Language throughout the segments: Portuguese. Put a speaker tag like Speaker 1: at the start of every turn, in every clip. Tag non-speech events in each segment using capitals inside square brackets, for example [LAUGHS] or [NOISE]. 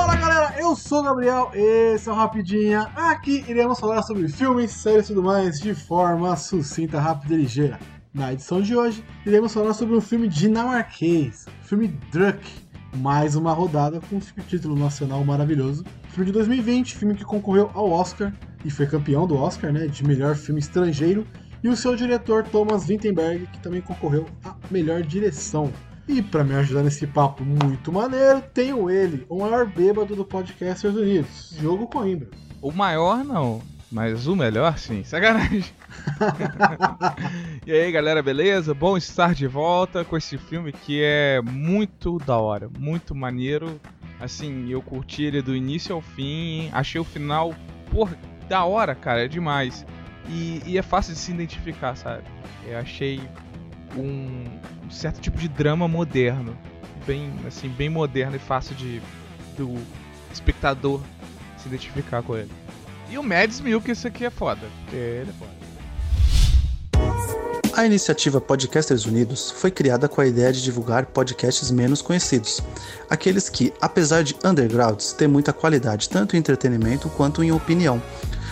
Speaker 1: Fala galera, eu sou o Gabriel, esse é o Rapidinha. Aqui iremos falar sobre filmes, séries e tudo mais de forma sucinta, rápida e ligeira. Na edição de hoje, iremos falar sobre um filme dinamarquês, o filme Druck. Mais uma rodada com um título nacional maravilhoso. Filme de 2020, filme que concorreu ao Oscar e foi campeão do Oscar, né, de melhor filme estrangeiro. E o seu diretor, Thomas Vinterberg, que também concorreu a melhor direção. E para me ajudar nesse papo muito maneiro, tenho ele, o maior bêbado do Podcasters Unidos, Diogo Coimbra.
Speaker 2: O maior não, mas o melhor sim, sacanagem. [LAUGHS] e aí galera, beleza? Bom estar de volta com esse filme que é muito da hora, muito maneiro. Assim, eu curti ele do início ao fim, achei o final, porra, da hora, cara, é demais. E, e é fácil de se identificar, sabe? Eu achei um, um certo tipo de drama moderno, bem assim, bem moderno e fácil de do espectador se identificar com ele. E o Mads Milk, isso aqui é foda, ele é foda.
Speaker 3: A iniciativa Podcasters Unidos foi criada com a ideia de divulgar podcasts menos conhecidos, aqueles que, apesar de undergrounds, têm muita qualidade tanto em entretenimento quanto em opinião.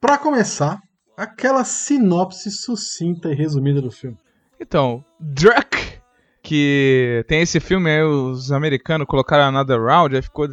Speaker 1: para começar, aquela sinopse sucinta e resumida do filme.
Speaker 2: Então, Druck, que tem esse filme aí, os americanos colocaram Another Round, aí ficou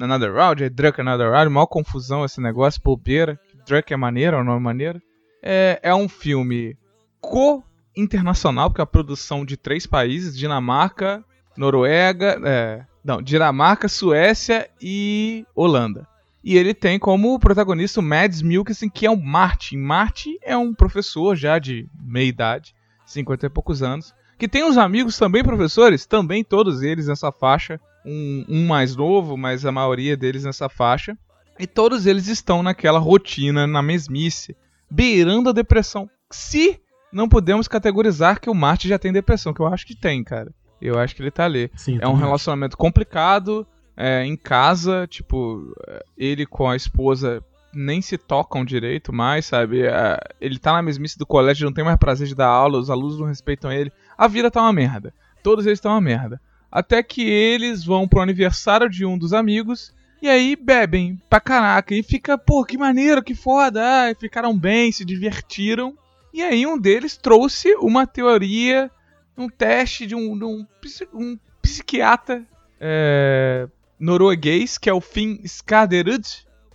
Speaker 2: Another Round, aí Druck Another Round, maior confusão esse negócio, bobeira. Druck é maneiro, é um nome maneiro. É, é um filme co-internacional, porque é a produção de três países, Dinamarca, Noruega, é, não, Dinamarca, Suécia e Holanda. E ele tem como protagonista o Mads Mikkelsen, que é um Martin. Martin é um professor já de meia idade, 50 e poucos anos, que tem uns amigos também professores, também todos eles nessa faixa, um, um mais novo, mas a maioria deles nessa faixa. E todos eles estão naquela rotina, na mesmice, beirando a depressão. Se não podemos categorizar que o Martin já tem depressão, que eu acho que tem, cara. Eu acho que ele tá ali.
Speaker 1: Sim,
Speaker 2: é um relacionamento complicado, é, em casa, tipo, ele com a esposa nem se tocam direito mais, sabe? É, ele tá na mesmice do colégio, não tem mais prazer de dar aula, os alunos não respeitam ele. A vida tá uma merda. Todos eles estão uma merda. Até que eles vão pro aniversário de um dos amigos e aí bebem pra caraca. E fica, pô, que maneiro, que foda. Ah, ficaram bem, se divertiram. E aí um deles trouxe uma teoria, um teste de um, de um, um psiquiatra é, norueguês, que é o Finn Skaderud,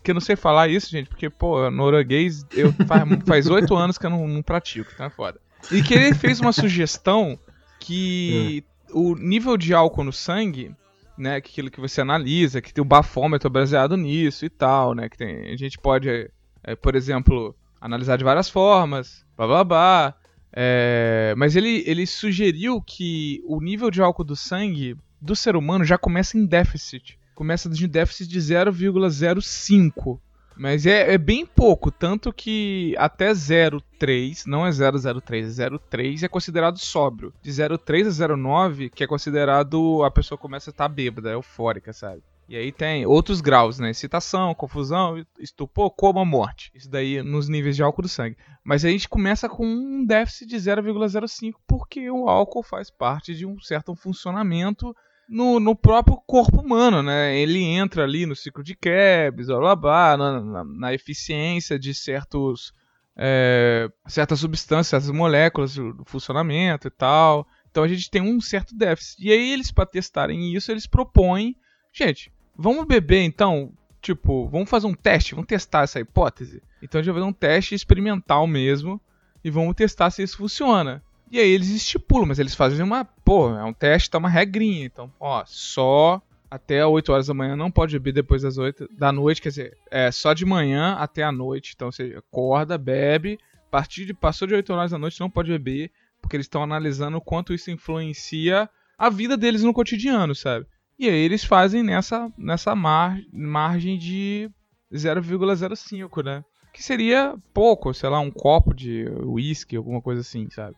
Speaker 2: que eu não sei falar isso, gente, porque, pô, norueguês eu [LAUGHS] faz oito anos que eu não, não pratico, tá foda. E que ele fez uma sugestão que o nível de álcool no sangue, né, aquilo que você analisa, que tem o bafômetro baseado nisso e tal, né, que tem, a gente pode, é, por exemplo, analisar de várias formas, blá blá blá, é, mas ele, ele sugeriu que o nível de álcool do sangue do ser humano já começa em déficit. Começa de déficit de 0,05. Mas é, é, bem pouco, tanto que até 0,3, não é 003, é 0,3 é considerado sóbrio. De 0,3 a 0,9, que é considerado a pessoa começa a estar bêbada, eufórica, sabe? E aí tem outros graus, né? Excitação, confusão, estupor, coma, morte. Isso daí nos níveis de álcool do sangue. Mas a gente começa com um déficit de 0,05 porque o álcool faz parte de um certo funcionamento no, no próprio corpo humano, né? Ele entra ali no ciclo de Krebs, blá blá blá, na, na, na eficiência de certos, é, certas substâncias, certas moléculas, do funcionamento e tal. Então a gente tem um certo déficit. E aí eles, para testarem isso, eles propõem, gente, vamos beber então, tipo, vamos fazer um teste, vamos testar essa hipótese. Então a gente vai fazer um teste experimental mesmo e vamos testar se isso funciona. E aí eles estipulam, mas eles fazem uma, pô, é um teste, tá uma regrinha. Então, ó, só até 8 horas da manhã, não pode beber depois das 8 da noite, quer dizer, é só de manhã até a noite. Então você acorda, bebe, a partir de passou de 8 horas da noite não pode beber, porque eles estão analisando o quanto isso influencia a vida deles no cotidiano, sabe? E aí eles fazem nessa, nessa mar, margem de 0,05, né? Que seria pouco, sei lá, um copo de uísque, alguma coisa assim, sabe?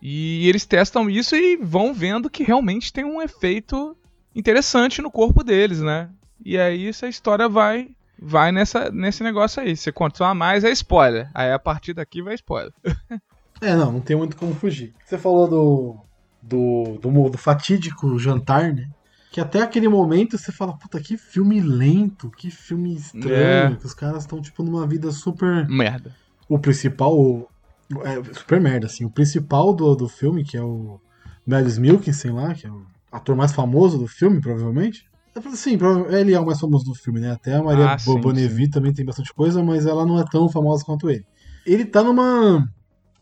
Speaker 2: E eles testam isso e vão vendo que realmente tem um efeito interessante no corpo deles, né? E aí essa história vai vai nessa, nesse negócio aí. Se continuar mais, é spoiler. Aí a partir daqui vai spoiler. [LAUGHS]
Speaker 1: é, não, não tem muito como fugir. Você falou do, do, do, do fatídico jantar, né? Que até aquele momento você fala, puta, que filme lento, que filme estranho, é. que os caras estão, tipo, numa vida super.
Speaker 2: Merda.
Speaker 1: O principal. O, é, super merda, assim. O principal do, do filme, que é o Mads Milkinson lá, que é o ator mais famoso do filme, provavelmente. Sim, ele é o mais famoso do filme, né? Até a Maria ah, também tem bastante coisa, mas ela não é tão famosa quanto ele. Ele tá numa.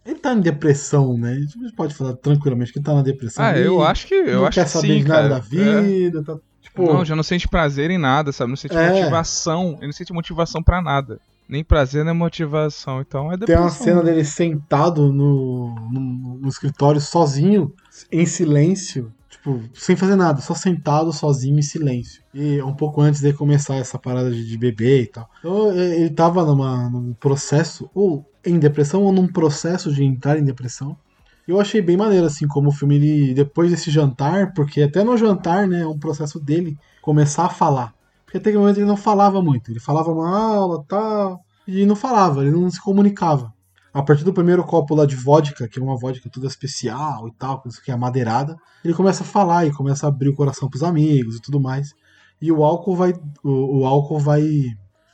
Speaker 1: Ele tá em depressão, né? A gente pode falar tranquilamente que ele tá na depressão.
Speaker 2: Ah, eu acho que. Eu
Speaker 1: não
Speaker 2: acho
Speaker 1: quer saber
Speaker 2: sim,
Speaker 1: de nada da vida. É. Tá, tipo...
Speaker 2: Não, já não sente prazer em nada, sabe? Não sente é. motivação. Ele não sente motivação para nada. Nem prazer, nem motivação. Então é depressão.
Speaker 1: Tem uma cena dele sentado no, no, no escritório sozinho, em silêncio, tipo, sem fazer nada, só sentado, sozinho, em silêncio. E um pouco antes de começar essa parada de, de beber e tal. Então ele tava numa, num processo, ou em depressão, ou num processo de entrar em depressão. Eu achei bem maneiro, assim, como o filme, ele, depois desse jantar, porque até no jantar, né, é um processo dele começar a falar. Porque até aquele momento ele não falava muito. Ele falava uma aula tal. E não falava, ele não se comunicava. A partir do primeiro copo lá de vodka, que é uma vodka toda especial e tal, que é amadeirada, ele começa a falar e começa a abrir o coração pros amigos e tudo mais. E o álcool vai. O, o álcool vai.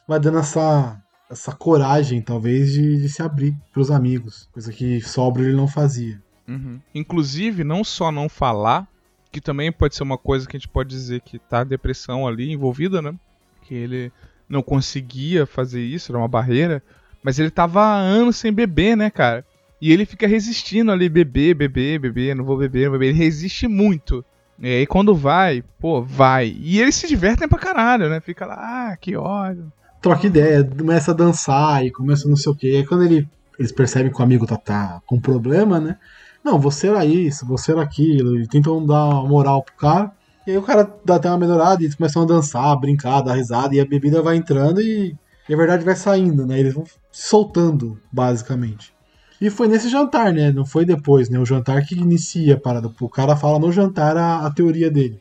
Speaker 1: Vai dando essa. Essa coragem, talvez, de, de se abrir pros amigos. Coisa que sobra ele não fazia.
Speaker 2: Uhum. Inclusive, não só não falar, que também pode ser uma coisa que a gente pode dizer que tá a depressão ali envolvida, né? Que ele não conseguia fazer isso, era uma barreira, mas ele tava há anos sem beber, né, cara? E ele fica resistindo ali, beber, beber, beber, não vou beber, não vou beber. Ele resiste muito. E aí quando vai, pô, vai. E eles se divertem pra caralho, né? Fica lá, ah, que ódio.
Speaker 1: Troca ideia, começa a dançar e começa não sei o quê. Aí quando ele, eles percebem que o amigo tá, tá com problema, né? Não, você era isso, você era aquilo, e tentam dar uma moral pro cara. E aí o cara dá até uma melhorada e eles começam a dançar, brincar, dar risada, e a bebida vai entrando e, e a verdade vai saindo, né? Eles vão se soltando, basicamente. E foi nesse jantar, né? Não foi depois, né? O jantar que inicia a parada. O cara fala no jantar a, a teoria dele.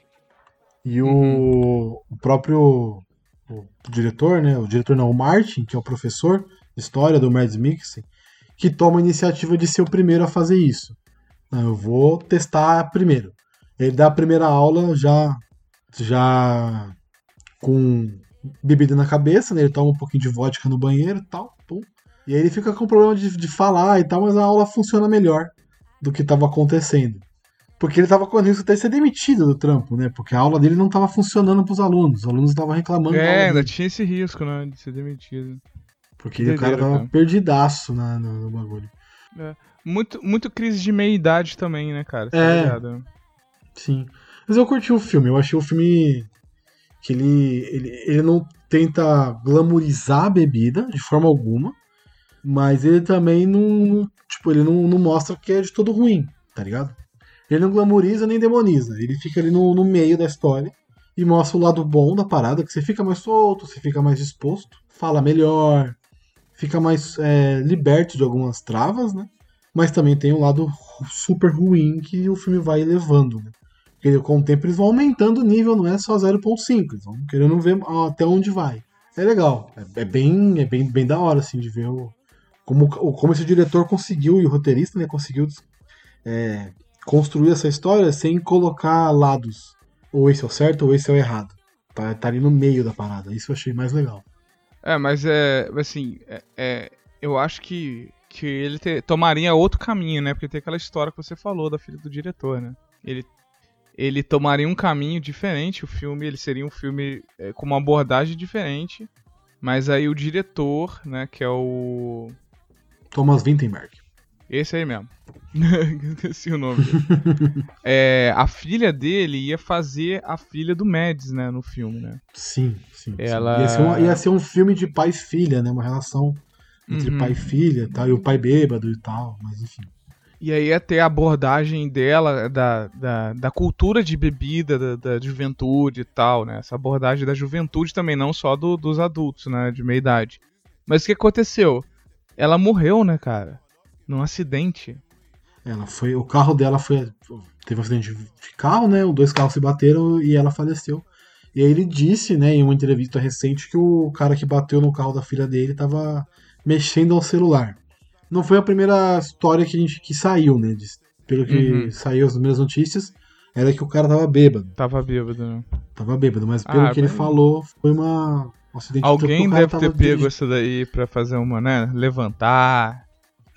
Speaker 1: E o, uhum. o próprio o diretor, né? O diretor não, o Martin, que é o professor de história do Mads Mikkelsen, que toma a iniciativa de ser o primeiro a fazer isso. Não, eu vou testar primeiro. Ele dá a primeira aula já já com bebida na cabeça, né? Ele toma um pouquinho de vodka no banheiro e tal. Pum. E aí ele fica com problema de, de falar e tal, mas a aula funciona melhor do que estava acontecendo. Porque ele estava com risco até de ser demitido do trampo, né? Porque a aula dele não estava funcionando para os alunos. Os alunos estavam reclamando.
Speaker 2: É, ainda tinha esse risco, né? De ser demitido.
Speaker 1: Porque o cara tava cara. perdidaço na, no, no bagulho.
Speaker 2: É. Muito, muito crise de meia-idade também, né, cara?
Speaker 1: Tá é. Sim. Mas eu curti o filme. Eu achei o filme que ele, ele, ele não tenta glamorizar a bebida de forma alguma, mas ele também não, tipo, ele não, não mostra que é de todo ruim, tá ligado? Ele não glamoriza nem demoniza, ele fica ali no, no meio da história e mostra o lado bom da parada, que você fica mais solto, você fica mais disposto, fala melhor, fica mais é, liberto de algumas travas, né? Mas também tem um lado super ruim que o filme vai levando. Né? Com o tempo eles vão aumentando o nível, não é só 0.5, eles vão querendo ver até onde vai. É legal, é, é, bem, é bem, bem da hora assim de ver o, como, como esse diretor conseguiu e o roteirista né, conseguiu é, construir essa história sem colocar lados. Ou esse é o certo ou esse é o errado. Tá, tá ali no meio da parada. Isso eu achei mais legal.
Speaker 2: É, mas é. Assim, é, é eu acho que que ele te, tomaria outro caminho, né? Porque tem aquela história que você falou da filha do diretor, né? Ele, ele tomaria um caminho diferente, o filme, ele seria um filme é, com uma abordagem diferente, mas aí o diretor, né, que é o...
Speaker 1: Thomas Vinterberg.
Speaker 2: Esse aí mesmo. [LAUGHS] Esqueci o nome dele. [LAUGHS] é, a filha dele ia fazer a filha do Mads, né, no filme, né?
Speaker 1: Sim, sim. Ela... Sim. Ia, ser uma, ia ser um filme de pai e filha, né? Uma relação entre uhum. pai e filha tal, e o pai bêbado e tal, mas enfim.
Speaker 2: E aí até a abordagem dela, da, da, da cultura de bebida, da, da, juventude e tal, né? Essa abordagem da juventude também, não só do, dos adultos, né? De meia idade. Mas o que aconteceu? Ela morreu, né, cara? Num acidente.
Speaker 1: Ela foi. O carro dela foi. Teve um acidente de carro, né? Os dois carros se bateram e ela faleceu. E aí ele disse, né, em uma entrevista recente, que o cara que bateu no carro da filha dele tava mexendo ao celular não foi a primeira história que, a gente, que saiu, né? De, pelo que uhum. saiu as primeiras notícias, era que o cara tava bêbado.
Speaker 2: Tava bêbado, né?
Speaker 1: Tava bêbado, mas pelo ah, que ele falou, foi uma. Um
Speaker 2: acidente Alguém deve ter pego isso daí pra fazer uma, né? Levantar.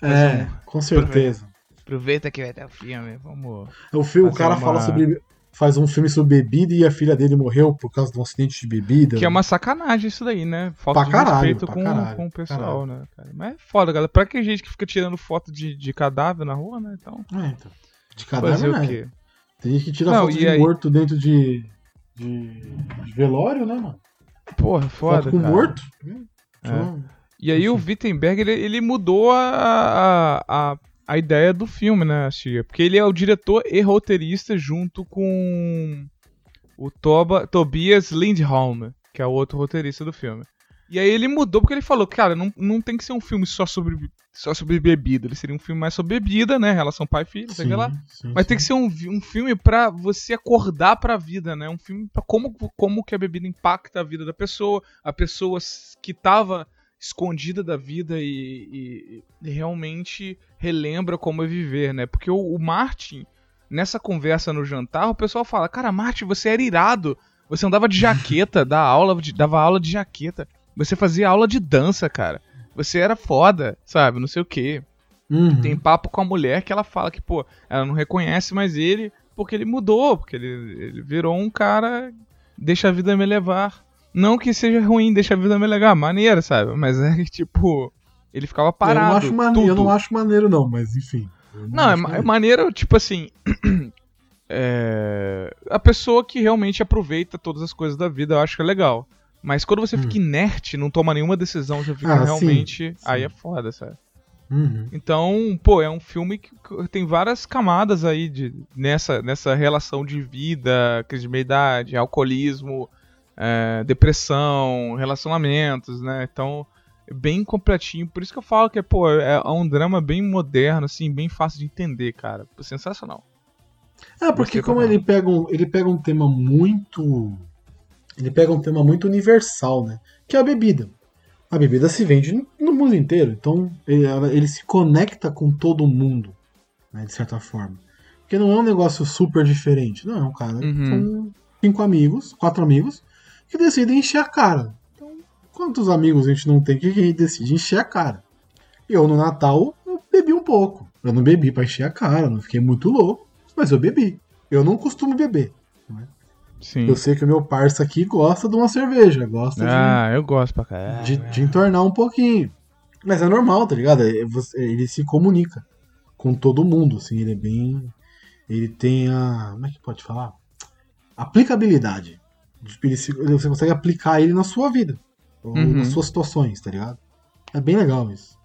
Speaker 1: É, um... com certeza.
Speaker 2: Aproveita que vai ter o filme, vamos.
Speaker 1: O, filme, o cara uma... fala sobre faz um filme sobre bebida e a filha dele morreu por causa de um acidente de bebida.
Speaker 2: Que é uma sacanagem isso daí, né? Falta pra de caralho, respeito com, caralho, com o pessoal, caralho. né, cara? Mas é foda, galera. Pra que gente que fica tirando foto de, de cadáver na rua, né? Então.
Speaker 1: É, então. De cadáver, Fazer o né? quê? Tem gente que tira não, foto de aí... morto dentro de, de, de, velório, né, mano?
Speaker 2: Porra, foda, foto
Speaker 1: com
Speaker 2: cara.
Speaker 1: morto.
Speaker 2: É. E aí o Wittenberg, ele, ele mudou a, a, a a ideia do filme, né, Chia? Porque ele é o diretor e roteirista junto com o Toba, Tobias Lindholm, que é o outro roteirista do filme. E aí ele mudou porque ele falou, cara, não, não tem que ser um filme só sobre, só sobre bebida. Ele seria um filme mais sobre bebida, né? Relação pai e filho, sei lá. Sim, Mas sim. tem que ser um, um filme para você acordar pra vida, né? Um filme pra como, como que a bebida impacta a vida da pessoa. A pessoa que tava escondida da vida e, e, e realmente relembra como é viver, né? Porque o, o, Martin, nessa conversa no jantar, o pessoal fala: Cara, Martin, você era irado. Você andava de jaqueta, [LAUGHS] dava aula de, dava aula de jaqueta. Você fazia aula de dança, cara. Você era foda, sabe? Não sei o quê. Uhum. Tem papo com a mulher que ela fala que, pô, ela não reconhece mais ele porque ele mudou, porque ele, ele virou um cara. Deixa a vida me levar. Não que seja ruim, deixa a vida me legal, maneiro, sabe? Mas é que, tipo, ele ficava parado. Eu
Speaker 1: não acho maneiro, eu não acho maneiro não, mas enfim.
Speaker 2: Não, não é, maneiro. é maneiro, tipo assim. [CLEARS THROAT] é... A pessoa que realmente aproveita todas as coisas da vida, eu acho que é legal. Mas quando você hum. fica inerte, não toma nenhuma decisão, você fica ah, realmente. Sim, sim. Aí é foda, sabe? Uhum. Então, pô, é um filme que tem várias camadas aí de, nessa, nessa relação de vida, crise de meia-idade, alcoolismo, é, depressão, relacionamentos, né? Então, é bem completinho. Por isso que eu falo que pô, é, é um drama bem moderno, assim, bem fácil de entender, cara. Sensacional.
Speaker 1: É, porque como ele pega, um, ele pega um tema muito. Ele pega um tema muito universal, né? Que é a bebida. A bebida se vende no mundo inteiro, então ele, ele se conecta com todo mundo, né, de certa forma. Porque não é um negócio super diferente. Não, é um cara uhum. com cinco amigos, quatro amigos, que decidem encher a cara. Então, quantos amigos a gente não tem que a gente decide encher a cara? Eu no Natal eu bebi um pouco. Eu não bebi para encher a cara, não fiquei muito louco, mas eu bebi. Eu não costumo beber. Né? Sim. Eu sei que o meu parça aqui gosta de uma cerveja, gosta
Speaker 2: ah, de. eu gosto pra caralho.
Speaker 1: De, de entornar um pouquinho. Mas é normal, tá ligado? É, ele se comunica com todo mundo, assim, ele é bem. Ele tem a. Como é que pode falar? Aplicabilidade você consegue aplicar ele na sua vida. Ou uhum. nas suas situações, tá ligado? É bem legal isso.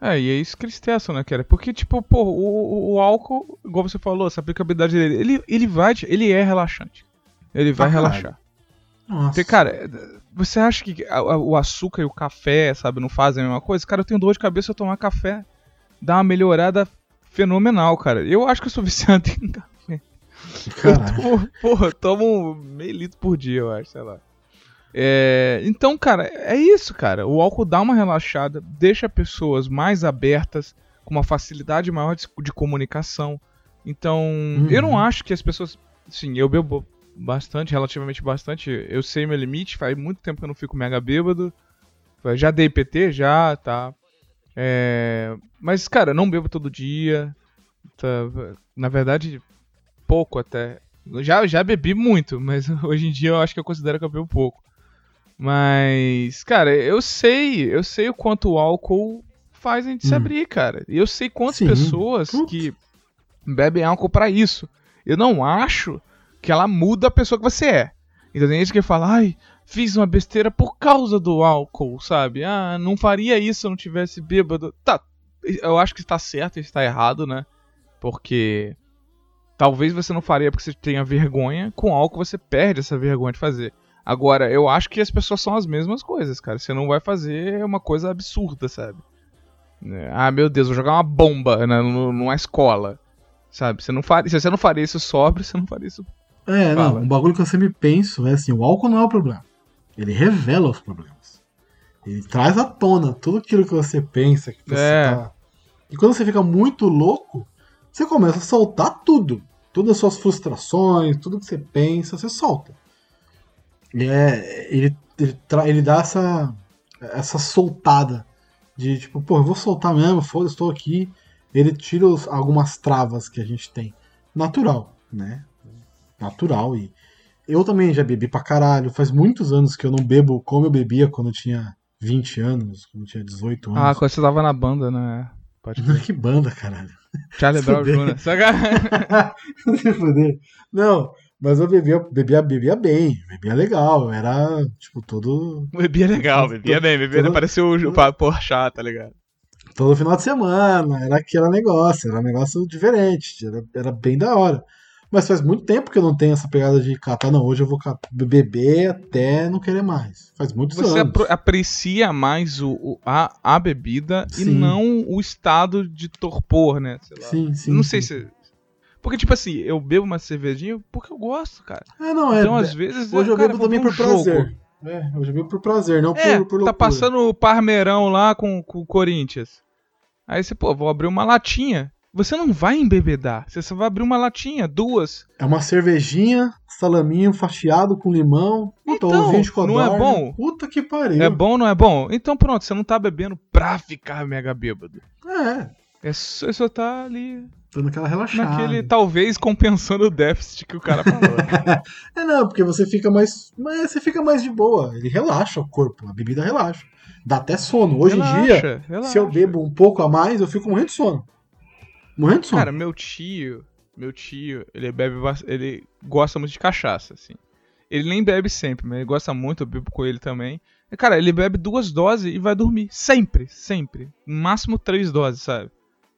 Speaker 2: É, e é isso que eles testam, né, cara? Porque, tipo, pô, o, o, álcool, igual você falou, essa aplicabilidade dele, ele, ele vai, ele é relaxante. Ele vai ah, relaxar. Nossa. Porque, cara, você acha que o açúcar e o café, sabe, não fazem a mesma coisa? Cara, eu tenho dor de cabeça eu tomar café. Dá uma melhorada fenomenal, cara. Eu acho que eu sou [LAUGHS] viciado em tomo, [LAUGHS] porra, tomo meio litro por dia, eu acho, sei lá. É, então, cara, é isso, cara. O álcool dá uma relaxada, deixa pessoas mais abertas, com uma facilidade maior de, de comunicação. Então, uhum. eu não acho que as pessoas. Sim, eu bebo bastante, relativamente bastante. Eu sei meu limite, faz muito tempo que eu não fico mega bêbado. Já dei PT, já, tá. É, mas, cara, não bebo todo dia. Tá, na verdade, pouco até. Já, já bebi muito, mas [LAUGHS] hoje em dia eu acho que eu considero que eu bebo pouco. Mas, cara, eu sei, eu sei o quanto o álcool faz a gente hum. se abrir, cara. E eu sei quantas Sim. pessoas Putz. que bebem álcool para isso. Eu não acho que ela muda a pessoa que você é. Então tem gente que fala, ai, fiz uma besteira por causa do álcool, sabe? Ah, não faria isso se eu não tivesse bêbado. Tá, eu acho que está certo e está errado, né? Porque talvez você não faria porque você tenha vergonha, com álcool você perde essa vergonha de fazer. Agora, eu acho que as pessoas são as mesmas coisas, cara. Você não vai fazer uma coisa absurda, sabe? É, ah, meu Deus, vou jogar uma bomba né, numa escola. Sabe? Você não faria, se você não faria isso sobre, você não faria isso.
Speaker 1: É, Fala. não. Um bagulho que eu sempre penso é assim: o álcool não é o problema. Ele revela os problemas. Ele traz à tona tudo aquilo que você pensa, que você é. tá. E quando você fica muito louco, você começa a soltar tudo. Todas as suas frustrações, tudo que você pensa, você solta. E é, ele, ele, ele dá essa, essa soltada de tipo, pô, eu vou soltar mesmo, foda-se, estou aqui. Ele tira os, algumas travas que a gente tem. Natural, né? Natural. E eu também já bebi pra caralho. Faz muitos anos que eu não bebo como eu bebia quando eu tinha 20 anos, quando eu tinha 18 anos.
Speaker 2: Ah, quando você tava na banda, né?
Speaker 1: Pode [LAUGHS] que banda, caralho.
Speaker 2: Charlie Brown Jr. [LAUGHS]
Speaker 1: Não, mas eu bebia, bebia, bebia bem, bebia legal, era, tipo, todo...
Speaker 2: Bebia legal, bebia todo, bem, bebia, todo, parecia o todo, Porchat, tá ligado?
Speaker 1: Todo final de semana, era aquele negócio, era um negócio diferente, era, era bem da hora. Mas faz muito tempo que eu não tenho essa pegada de catar, não. Hoje eu vou beber até não querer mais. Faz muitos
Speaker 2: Você
Speaker 1: anos.
Speaker 2: Você aprecia mais o, o, a, a bebida sim. e não o estado de torpor, né?
Speaker 1: Sim, sim.
Speaker 2: Não
Speaker 1: sim.
Speaker 2: sei se. Porque, tipo assim, eu bebo uma cervejinha porque eu gosto, cara.
Speaker 1: É, não, é.
Speaker 2: Então, às vezes.
Speaker 1: Hoje eu, eu bebo também um por jogo. prazer. É, hoje eu bebo por prazer, não é, por, por
Speaker 2: loucura. Tá passando o Parmeirão lá com, com o Corinthians. Aí você, pô, vou abrir uma latinha você não vai embebedar. Você só vai abrir uma latinha, duas.
Speaker 1: É uma cervejinha, salaminho fatiado com limão.
Speaker 2: Puta, então, de não é bom?
Speaker 1: Puta que pariu.
Speaker 2: É bom, não é bom? Então pronto, você não tá bebendo pra ficar mega bêbado.
Speaker 1: É.
Speaker 2: É só, só tá ali.
Speaker 1: Dando aquela relaxada.
Speaker 2: Naquele, talvez compensando o déficit que o cara falou. [LAUGHS]
Speaker 1: é não, porque você fica mais. Mas você fica mais de boa. Ele relaxa o corpo. A bebida relaxa. Dá até sono. Hoje relaxa, em dia, relaxa. se eu bebo um pouco a mais, eu fico morrendo de sono. Morrendo de sono.
Speaker 2: Cara, meu tio, meu tio, ele bebe, ele gosta muito de cachaça, assim. Ele nem bebe sempre, mas ele gosta muito, eu bebo com ele também. Cara, ele bebe duas doses e vai dormir. Sempre, sempre. No máximo três doses, sabe?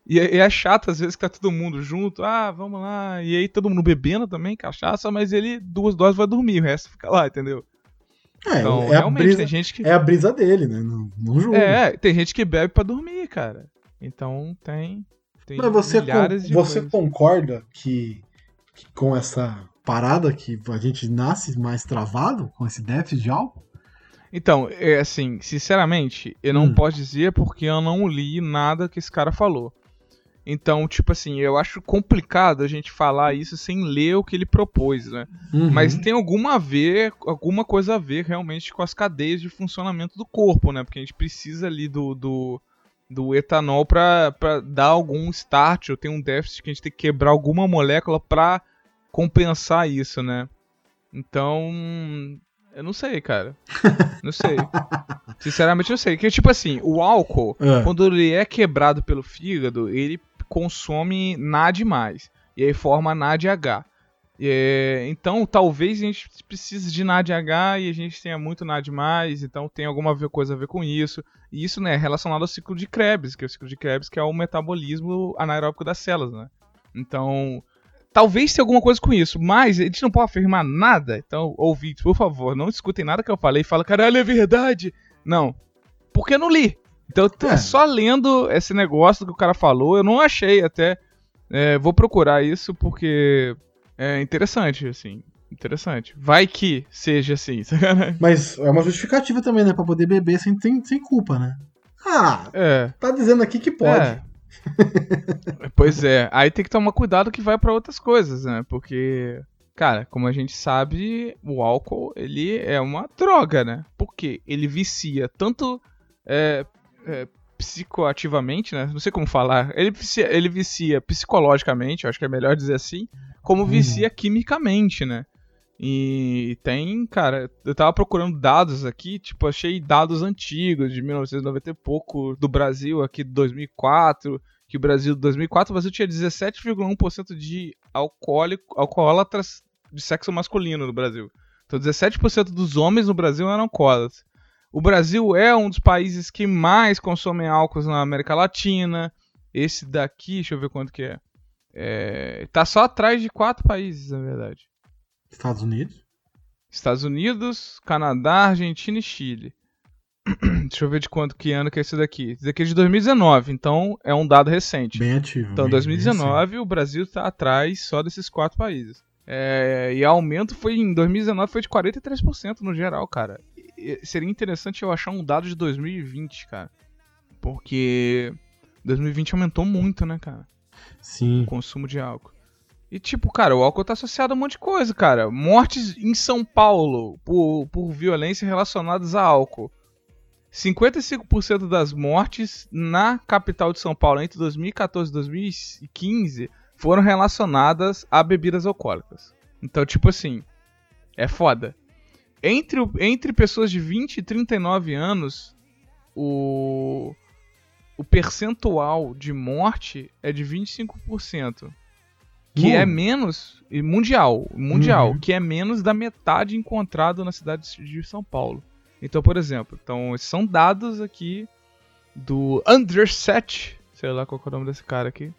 Speaker 2: E, e é chato às vezes que tá todo mundo junto. Ah, vamos lá. E aí todo mundo bebendo também, cachaça, mas ele duas doses vai dormir, o resto fica lá, entendeu?
Speaker 1: É, então, é realmente, brisa, tem gente que. É a brisa dele, né? Não, não julga.
Speaker 2: É, tem gente que bebe para dormir, cara. Então tem. Tem
Speaker 1: Mas você, com, você concorda que, que, com essa parada que a gente nasce mais travado, com esse déficit de álcool?
Speaker 2: Então, é assim, sinceramente, eu não hum. posso dizer porque eu não li nada que esse cara falou. Então, tipo assim, eu acho complicado a gente falar isso sem ler o que ele propôs, né? Uhum. Mas tem alguma a ver, alguma coisa a ver realmente com as cadeias de funcionamento do corpo, né? Porque a gente precisa ali do, do do etanol para dar algum start, ou tem um déficit que a gente tem que quebrar alguma molécula para compensar isso, né? Então, eu não sei, cara. [LAUGHS] Não sei. Sinceramente, não sei. Porque, tipo assim, o álcool, é. quando ele é quebrado pelo fígado, ele consome NAD+. E aí forma NADH. É, então, talvez a gente precise de NADH e a gente tenha muito NAD+, então tem alguma coisa a ver com isso. E isso né, é relacionado ao ciclo de Krebs, que é o ciclo de Krebs que é o metabolismo anaeróbico das células, né? Então, talvez tenha alguma coisa com isso, mas a gente não pode afirmar nada. Então, ouvintes, por favor, não escutem nada que eu falei e falem, caralho, é verdade. Não, porque eu não li. Então, é. só lendo esse negócio que o cara falou, eu não achei até... É, vou procurar isso porque é interessante, assim. Interessante. Vai que seja assim. [LAUGHS]
Speaker 1: Mas é uma justificativa também, né? Pra poder beber sem, sem, sem culpa, né? Ah, é. tá dizendo aqui que pode. É.
Speaker 2: pois é. Aí tem que tomar cuidado que vai para outras coisas, né? Porque, cara, como a gente sabe, o álcool, ele é uma droga, né? Porque ele vicia tanto é, é, psicoativamente, né? Não sei como falar. Ele vicia, ele vicia psicologicamente, acho que é melhor dizer assim, como uhum. vicia quimicamente, né? E tem, cara, eu tava procurando dados aqui, tipo, achei dados antigos, de 1990 e pouco, do Brasil aqui de 2004, que o Brasil, de 2004, o Brasil tinha 17,1% de alcoólico, alcoólatras de sexo masculino no Brasil. Então 17% dos homens no Brasil eram alcoólatras. O Brasil é um dos países que mais consomem álcool na América Latina. Esse daqui, deixa eu ver quanto que é. É, tá só atrás de quatro países, na verdade.
Speaker 1: Estados Unidos?
Speaker 2: Estados Unidos, Canadá, Argentina e Chile. [CLEARS THROAT] Deixa eu ver de quanto que ano que é esse daqui. Esse daqui é de 2019, então é um dado recente.
Speaker 1: Bem ativo.
Speaker 2: Então,
Speaker 1: bem,
Speaker 2: 2019,
Speaker 1: bem
Speaker 2: o Brasil está atrás só desses quatro países. É, e aumento foi em 2019 foi de 43% no geral, cara. E, seria interessante eu achar um dado de 2020, cara. Porque 2020 aumentou muito, né, cara?
Speaker 1: Sim.
Speaker 2: O consumo de álcool. E tipo, cara, o álcool tá associado a um monte de coisa, cara. Mortes em São Paulo por, por violência relacionadas a álcool. 55% das mortes na capital de São Paulo entre 2014 e 2015 foram relacionadas a bebidas alcoólicas. Então, tipo assim, é foda. Entre, entre pessoas de 20 e 39 anos, o, o percentual de morte é de 25%. Que
Speaker 1: Uh.
Speaker 2: é menos. e Mundial. Mundial.
Speaker 1: Uhum.
Speaker 2: Que é menos da metade encontrado na cidade de São Paulo. Então, por exemplo, então, são dados aqui do Underset. Sei lá qual é o nome desse cara aqui.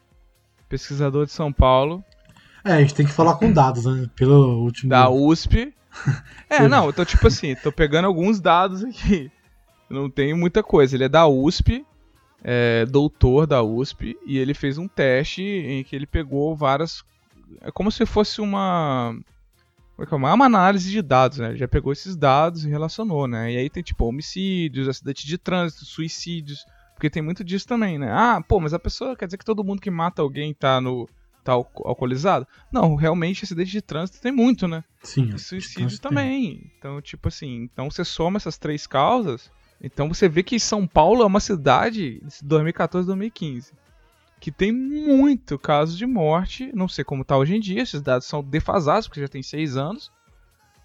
Speaker 2: Pesquisador de São Paulo.
Speaker 1: É, a gente tem que falar com dados, né? Pelo último.
Speaker 2: Da USP. [LAUGHS] É, não, então tipo assim, tô pegando alguns dados aqui. Não tem muita coisa. Ele é da USP, é doutor da USP, e ele fez um teste em que ele pegou várias. É como se fosse uma. como é que é? Uma uma análise de dados, né? Ele já pegou esses dados e relacionou, né? E aí tem tipo homicídios, acidentes de trânsito, suicídios. Porque tem muito disso também, né? Ah, pô, mas a pessoa quer dizer que todo mundo que mata alguém tá no. tá alco- alcoolizado? Não, realmente acidente de trânsito tem muito, né?
Speaker 1: Sim.
Speaker 2: E suicídio
Speaker 1: trânsito
Speaker 2: também. Então, tipo assim, então você soma essas três causas, então você vê que São Paulo é uma cidade, de 2014 2015, que tem muito caso de morte, não sei como tá hoje em dia, esses dados são defasados, porque já tem seis anos,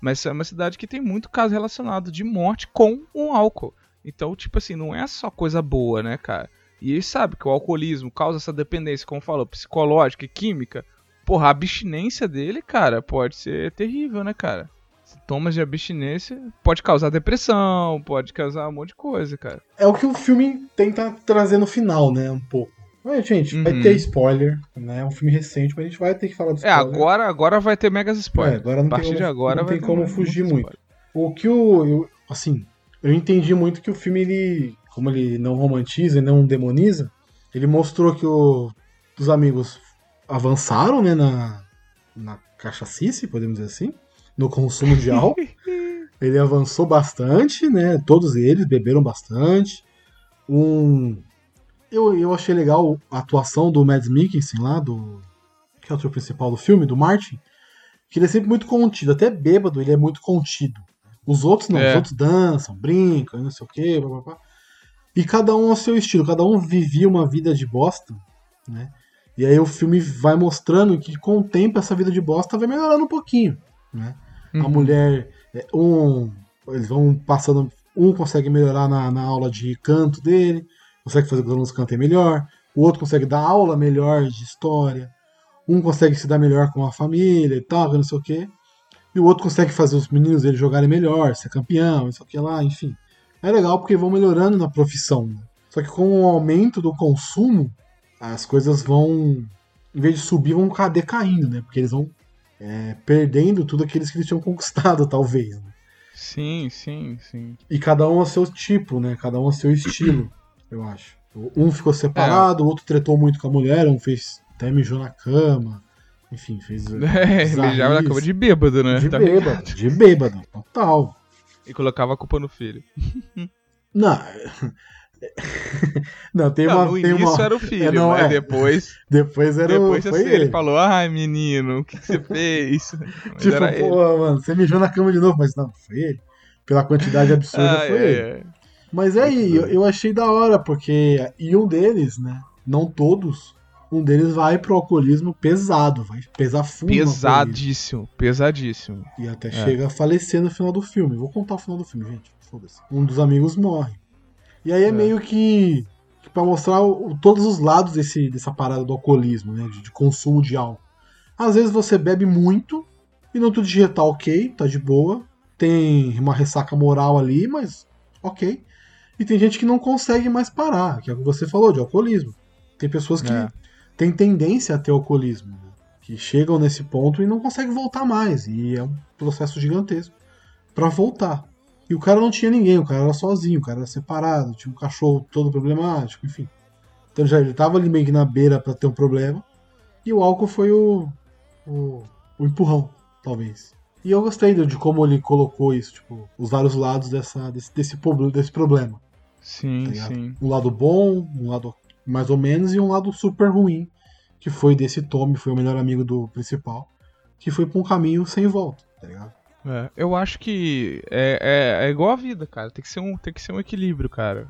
Speaker 2: mas é uma cidade que tem muito caso relacionado de morte com o álcool. Então, tipo assim, não é só coisa boa, né, cara? E ele sabe que o alcoolismo causa essa dependência, como falou, psicológica e química. Porra, a abstinência dele, cara, pode ser terrível, né, cara? Sintomas de abstinência pode causar depressão, pode causar um monte de coisa, cara.
Speaker 1: É o que o filme tenta trazer no final, né? Um pouco. Mas, gente, vai
Speaker 2: Uhum.
Speaker 1: ter spoiler, né? É um filme recente, mas a gente vai ter que falar do
Speaker 2: É,
Speaker 1: spoiler.
Speaker 2: agora, agora vai ter megas
Speaker 1: É,
Speaker 2: spoilers.
Speaker 1: agora não
Speaker 2: a partir
Speaker 1: tem como,
Speaker 2: de agora
Speaker 1: não
Speaker 2: vai
Speaker 1: tem como
Speaker 2: muito
Speaker 1: fugir
Speaker 2: spoiler.
Speaker 1: muito. O que o. eu- assim, eu entendi muito que o filme, ele. Como ele não romantiza e não demoniza, ele mostrou que o, os amigos avançaram, né, na, na cachacice, podemos dizer assim, no consumo de álcool. [LAUGHS] ele avançou bastante, né? Todos eles beberam bastante. Um. Eu, eu achei legal a atuação do Mads Mikkelsen lá, do. Que é o ator principal do filme, do Martin. Que ele é sempre muito contido, até bêbado ele é muito contido. Os outros não,
Speaker 2: É.
Speaker 1: os outros dançam, brincam, não sei o que, blá, blá, blá. E cada um ao seu estilo, cada um vivia uma vida de bosta, né? E aí o filme vai mostrando que com o tempo essa vida de bosta vai melhorando um pouquinho, né? A
Speaker 2: Uhum.
Speaker 1: mulher, é, um, eles vão passando, um consegue melhorar na, na aula de canto dele, consegue fazer com que os alunos cantem melhor, o outro consegue dar aula melhor de história, um consegue se dar melhor com a família e tal, não sei o quê, e o outro consegue fazer os meninos dele jogarem melhor, ser campeão, isso aqui lá, enfim. É legal porque vão melhorando na profissão. né? Só que com o aumento do consumo, as coisas vão, em vez de subir, vão decaindo, né? Porque eles vão é, perdendo tudo aqueles que eles tinham [LAUGHS] conquistado, talvez. né?
Speaker 2: Sim, sim, sim.
Speaker 1: E cada um a seu tipo, né? Cada um a seu estilo, eu acho. Um ficou separado, o outro tretou muito com a mulher, um fez até mijou na cama. Enfim, fez. [LAUGHS]
Speaker 2: É, já na cama de bêbado, né?
Speaker 1: De
Speaker 2: Tá
Speaker 1: bêbado,
Speaker 2: ligado?
Speaker 1: de bêbado, total.
Speaker 2: E colocava a culpa no filho.
Speaker 1: Não. [LAUGHS] Não, tem
Speaker 2: não,
Speaker 1: uma.
Speaker 2: no
Speaker 1: tem
Speaker 2: início
Speaker 1: uma...
Speaker 2: era o filho,
Speaker 1: É, não,
Speaker 2: mas
Speaker 1: é.
Speaker 2: depois, [LAUGHS]
Speaker 1: Depois era o.
Speaker 2: depois assim,
Speaker 1: ele.
Speaker 2: ele falou, ai menino, o que, que você fez? [LAUGHS] Mas
Speaker 1: Tipo,
Speaker 2: era ele.
Speaker 1: pô, mano, você mijou na cama de novo, mas não, foi ele. Pela quantidade absurda,
Speaker 2: Ai,
Speaker 1: foi
Speaker 2: ai,
Speaker 1: ele.
Speaker 2: ai.
Speaker 1: Mas é aí, eu, eu achei da hora, porque. E um deles, né? Não todos. Um deles vai pro alcoolismo pesado, vai pesar fundo.
Speaker 2: Pesadíssimo, pesadíssimo.
Speaker 1: E até
Speaker 2: É.
Speaker 1: chega a falecer no final do filme. Vou contar o final do filme, gente. Foda-se. Um dos amigos morre. E aí é,
Speaker 2: É.
Speaker 1: meio que, que para mostrar o- todos os lados desse, dessa parada do alcoolismo, né? De, de consumo de álcool. Às vezes você bebe muito e no outro dia tá ok, tá de boa. Tem uma ressaca moral ali, mas ok. E tem gente que não consegue mais parar, que é o que você falou, de alcoolismo. Tem pessoas que
Speaker 2: É.
Speaker 1: tem tendência a ter alcoolismo, né? que chegam nesse ponto e não conseguem voltar mais, e é um processo gigantesco para voltar. E o cara não tinha ninguém, o cara era sozinho, o cara era separado, tinha um cachorro todo problemático, enfim. Então já ele tava ali meio que na beira para ter um problema, e o álcool foi o, o, o empurrão, talvez. E eu gostei de como ele colocou isso, tipo, os vários lados dessa, desse, desse, desse problema.
Speaker 2: Sim,
Speaker 1: tá
Speaker 2: sim.
Speaker 1: Um lado bom, um lado mais ou menos, e um lado super ruim, que foi desse Tommy, foi o melhor amigo do principal, que foi pra um caminho sem volta, tá ligado?
Speaker 2: É, eu acho que é, é, é, igual a vida, cara. Tem que ser um, tem que ser um equilíbrio, cara.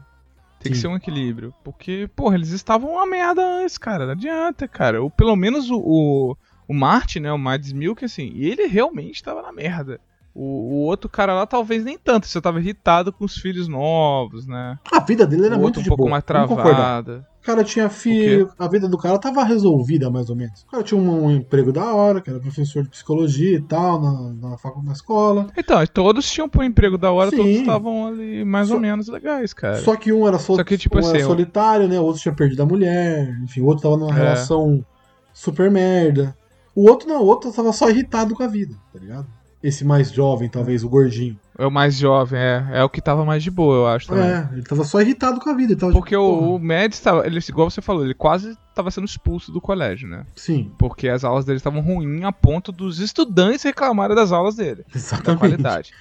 Speaker 2: Tem Sim. que ser um equilíbrio. Porque, porra, eles estavam uma merda antes, cara. Não adianta, cara. Ou pelo menos o, o, o Martin, né? O Mads Milk, assim, ele realmente tava na merda. O, o, outro cara lá talvez nem tanto, você tava irritado com os filhos novos, né?
Speaker 1: A vida dele era
Speaker 2: o
Speaker 1: muito
Speaker 2: outro
Speaker 1: de
Speaker 2: um pouco
Speaker 1: boa.
Speaker 2: mais travada.
Speaker 1: O cara tinha filho, a vida do cara tava resolvida mais ou menos. O cara tinha um, um emprego da hora, que era professor de psicologia e tal, na, na, faculdade, na escola.
Speaker 2: Então, todos tinham um emprego da hora, Sim. todos estavam ali mais só, ou menos legais, cara.
Speaker 1: Só que um era, sol,
Speaker 2: só que, tipo
Speaker 1: um
Speaker 2: assim,
Speaker 1: era solitário, né? O outro tinha perdido a mulher, enfim, o outro tava numa é. relação super merda. O outro não, o outro tava só irritado com a vida, tá ligado? Esse mais jovem, talvez, o gordinho.
Speaker 2: É o mais jovem, é. É o que tava mais de boa, eu acho também.
Speaker 1: É, ele tava só irritado com a vida. Tava
Speaker 2: Porque o, o Mads tava, ele, igual você falou, ele quase tava sendo expulso do colégio, né?
Speaker 1: Sim.
Speaker 2: Porque as aulas dele estavam ruins a ponto dos estudantes reclamarem das aulas dele.
Speaker 1: Exatamente.
Speaker 2: Da qualidade.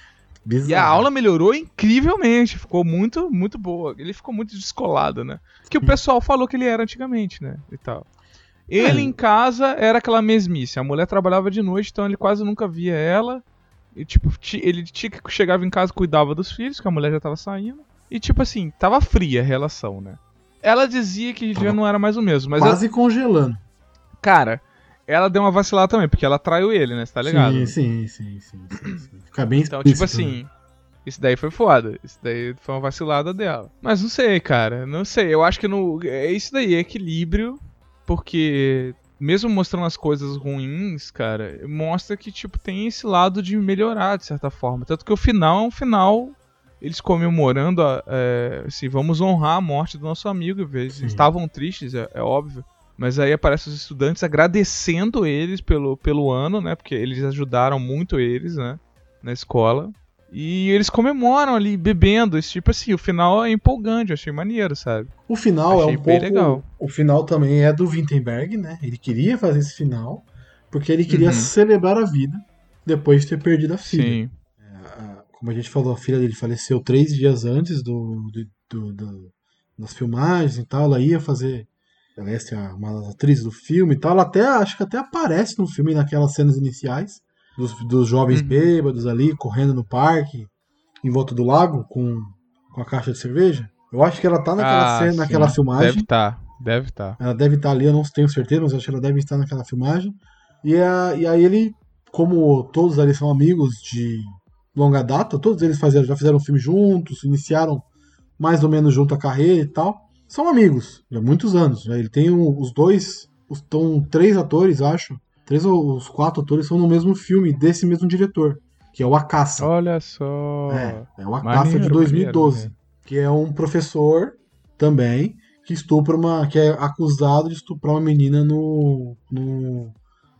Speaker 1: Bizarro.
Speaker 2: E a aula melhorou incrivelmente, ficou muito, muito boa. Ele ficou muito descolado, né? Que o pessoal falou que ele era antigamente, né? E tal. Ele é. em casa era aquela mesmice. A mulher trabalhava de noite, então ele quase nunca via ela. E, tipo, ele tinha que chegava em casa cuidava dos filhos, que a mulher já tava saindo. E, tipo assim, tava fria a relação, né? Ela dizia que já não era mais o mesmo, mas.
Speaker 1: Quase
Speaker 2: eu...
Speaker 1: congelando.
Speaker 2: Cara, ela deu uma vacilada também, porque ela traiu ele, né? Você tá ligado?
Speaker 1: Sim, sim, sim, sim. sim. Fica bem
Speaker 2: Então, tipo assim. Isso daí foi foda. Isso daí foi uma vacilada dela. Mas não sei, cara. Não sei. Eu acho que no... é isso daí, é equilíbrio. Porque mesmo mostrando as coisas ruins, cara, mostra que, tipo, tem esse lado de melhorar, de certa forma. Tanto que o final é um final, eles comemorando, é, assim, vamos honrar a morte do nosso amigo. Eles estavam tristes, é, é, óbvio. Mas aí aparecem os estudantes agradecendo eles pelo, pelo ano, né? Porque eles ajudaram muito eles, né? Na escola. E eles comemoram ali, bebendo. Esse tipo assim, o final é empolgante, eu achei maneiro, sabe?
Speaker 1: O final
Speaker 2: achei
Speaker 1: é um pouco.
Speaker 2: legal.
Speaker 1: O final também é do Wittenberg, né? Ele queria fazer esse final, porque ele queria uhum. celebrar a vida depois de ter perdido a filha.
Speaker 2: Sim.
Speaker 1: É, como a gente falou, a filha dele faleceu três dias antes do, do, do, do das filmagens e tal. Ela ia fazer. Ela é uma das atrizes do filme e tal. Ela até acho que até aparece no filme naquelas cenas iniciais dos, dos jovens uhum. bêbados ali, correndo no parque, em volta do lago, com, com a caixa de cerveja. Eu acho que ela tá naquela
Speaker 2: ah,
Speaker 1: cena,
Speaker 2: sim.
Speaker 1: naquela filmagem.
Speaker 2: Deve estar, tá, deve estar.
Speaker 1: Tá. Ela deve estar tá ali, eu não tenho certeza, mas acho que ela deve estar naquela filmagem. E, a, e aí ele, como todos ali são amigos de longa data, todos eles fizeram, já fizeram um filme juntos, iniciaram mais ou menos junto a carreira e tal. São amigos, já há muitos anos. Já. Ele tem um, os dois, estão três atores, acho, Três ou os quatro atores são no mesmo filme desse mesmo diretor, que é o Acaça.
Speaker 2: Olha só.
Speaker 1: É, é o Acaça de 2012, maneiro, que é um professor também que estupra uma, que é acusado de estuprar uma menina no no,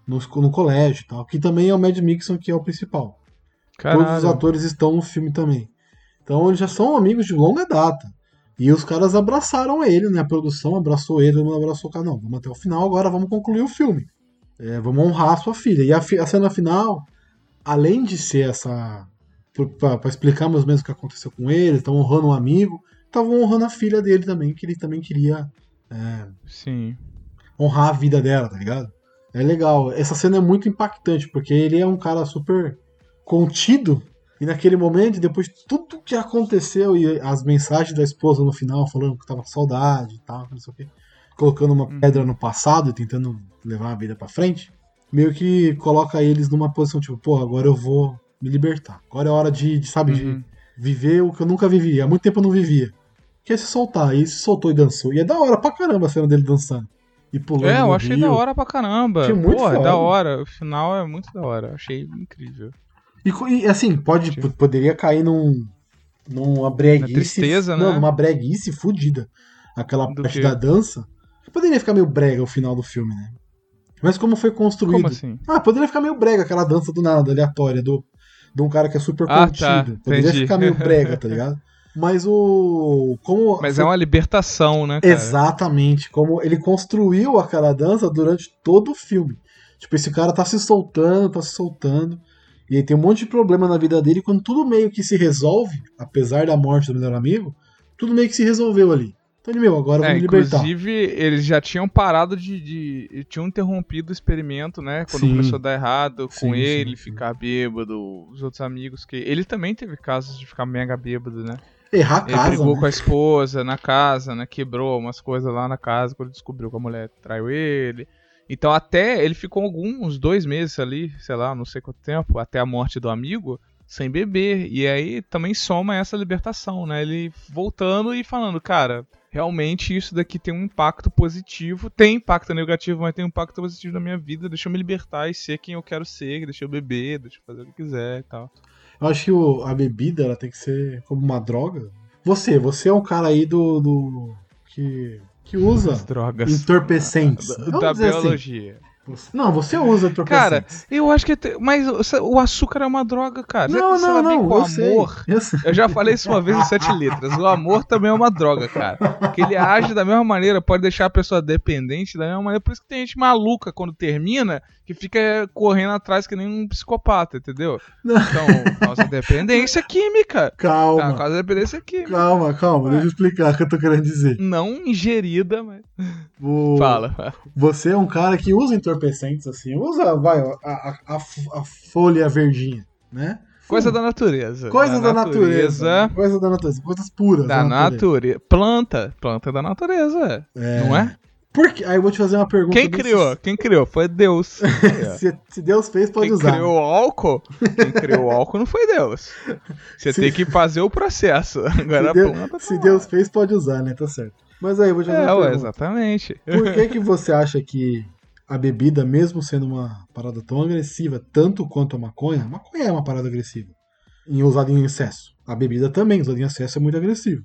Speaker 1: no, no colégio, tal. Que também é o Mad Mixon que é o principal. Caralho. Todos os atores estão no filme também. Então eles já são amigos de longa data. E os caras abraçaram ele, né? A produção abraçou ele, todo mundo abraçou o cara. Não, vamos até o final, agora vamos concluir o filme. É, vamos honrar a sua filha. E a, a cena final, além de ser essa. para explicar mais ou menos o que aconteceu com ele, estão honrando um amigo, estavam honrando a filha dele também, que ele também queria. É,
Speaker 2: Sim.
Speaker 1: Honrar a vida dela, tá ligado? É legal. Essa cena é muito impactante, porque ele é um cara super contido. E naquele momento, depois de tudo que aconteceu e as mensagens da esposa no final falando que tava com saudade e tal, não sei o quê colocando uma uhum. pedra no passado e tentando levar a vida para frente, meio que coloca eles numa posição tipo, pô, agora eu vou me libertar. Agora é hora de, de sabe, uhum. de viver o que eu nunca vivi. Há muito tempo eu não vivia. Quer se soltar. E ele se soltou e dançou. E é da hora pra caramba a cena dele dançando. E pulando.
Speaker 2: É, eu achei
Speaker 1: rio.
Speaker 2: da hora pra caramba.
Speaker 1: Achei muito
Speaker 2: Pô, é da hora. O final é muito da hora. Achei incrível.
Speaker 1: E, e assim, pode, poderia cair num. numa breguice.
Speaker 2: Na tristeza,
Speaker 1: não,
Speaker 2: né?
Speaker 1: numa breguice fudida. Aquela
Speaker 2: Do
Speaker 1: parte da dança. Poderia ficar meio brega o final do filme, né? Mas como foi construído.
Speaker 2: Como assim?
Speaker 1: Ah, poderia ficar meio brega aquela dança do nada, aleatória, do, de um cara que é super
Speaker 2: Ah,
Speaker 1: contido.
Speaker 2: tá,
Speaker 1: poderia
Speaker 2: entendi.
Speaker 1: ficar meio brega, tá ligado? [LAUGHS] Mas o. Como.
Speaker 2: Mas é uma libertação, né, cara?
Speaker 1: Exatamente, como ele construiu aquela dança durante todo o filme. Tipo, esse cara tá se soltando, tá se soltando. E aí tem um monte de problema na vida dele. Quando tudo meio que se resolve, apesar da morte do melhor amigo, tudo meio que se resolveu ali. Então ele, meu, agora vou
Speaker 2: É,
Speaker 1: libertar.
Speaker 2: inclusive, eles já tinham parado de. de tinham interrompido o experimento, né? Quando
Speaker 1: Sim.
Speaker 2: começou a dar errado, com
Speaker 1: Sim,
Speaker 2: ele
Speaker 1: sim, sim.
Speaker 2: ficar bêbado, os outros amigos que. Ele também teve casos de ficar mega bêbado, né?
Speaker 1: Errar a
Speaker 2: Ele
Speaker 1: casa.
Speaker 2: brigou
Speaker 1: né?
Speaker 2: com a esposa na casa, né? Quebrou umas coisas lá na casa quando descobriu que a mulher traiu ele. Então até ele ficou alguns dois meses ali, sei lá, não sei quanto tempo, até a morte do amigo, sem beber. E aí também soma essa libertação, né? Ele voltando e falando, cara, realmente isso daqui tem um impacto positivo. Tem impacto negativo, mas tem um impacto positivo na minha vida. Deixa eu me libertar e ser quem eu quero ser, deixa eu beber, deixa eu fazer o que quiser e tal.
Speaker 1: Eu acho que o- a bebida ela tem que ser como uma droga. Você, você é um cara aí do. do que, que usa
Speaker 2: As drogas.
Speaker 1: entorpecentes. [LAUGHS]
Speaker 2: Da, da
Speaker 1: dizer assim. Não, você usa
Speaker 2: Cara,
Speaker 1: entorpecentes.
Speaker 2: Eu acho que. te- Mas o- açúcar é uma droga, cara.
Speaker 1: não,
Speaker 2: Você
Speaker 1: não, não,
Speaker 2: o
Speaker 1: eu sei.
Speaker 2: amor.
Speaker 1: Eu sei.
Speaker 2: Eu já falei isso uma vez em sete letras. O amor também é uma droga, cara. Que ele age da mesma maneira, pode deixar a pessoa dependente da mesma maneira. Por isso que tem gente maluca quando termina, que fica correndo atrás que nem um psicopata, entendeu?
Speaker 1: Não.
Speaker 2: Então, causa [LAUGHS] dependência química. Tá,
Speaker 1: Calma,
Speaker 2: causa dependência química.
Speaker 1: calma, calma. Deixa eu explicar o que eu tô querendo dizer.
Speaker 2: Não ingerida, mas.
Speaker 1: O- [LAUGHS]
Speaker 2: Fala.
Speaker 1: Você é um cara que usa entorpecentes assim. Usa, vai, a, a, a, a folha verdinha, né?
Speaker 2: Coisa da natureza.
Speaker 1: Coisa da, natureza. Coisa da natureza. Coisas puras.
Speaker 2: Da natureza. Planta. Planta da natureza. Não é?
Speaker 1: Por quê? Aí eu vou te fazer uma pergunta.
Speaker 2: Quem criou? Quem criou? Foi Deus. [LAUGHS]
Speaker 1: Se, se Deus fez, pode
Speaker 2: Quem
Speaker 1: usar.
Speaker 2: criou o álcool? Quem criou o álcool não foi Deus. Você
Speaker 1: Se-
Speaker 2: tem que fazer o processo. [LAUGHS] Agora
Speaker 1: Se, Deus,
Speaker 2: tá
Speaker 1: se. Deus fez, pode usar, né? Tá certo. Mas aí eu vou te fazer
Speaker 2: É,
Speaker 1: uma
Speaker 2: ué,
Speaker 1: pergunta.
Speaker 2: exatamente.
Speaker 1: Por que, [LAUGHS] que você acha que a bebida, mesmo sendo uma parada tão agressiva, tanto quanto a maconha, a maconha é uma parada agressiva, em usada em excesso. A bebida também, usada em excesso, é muito agressiva.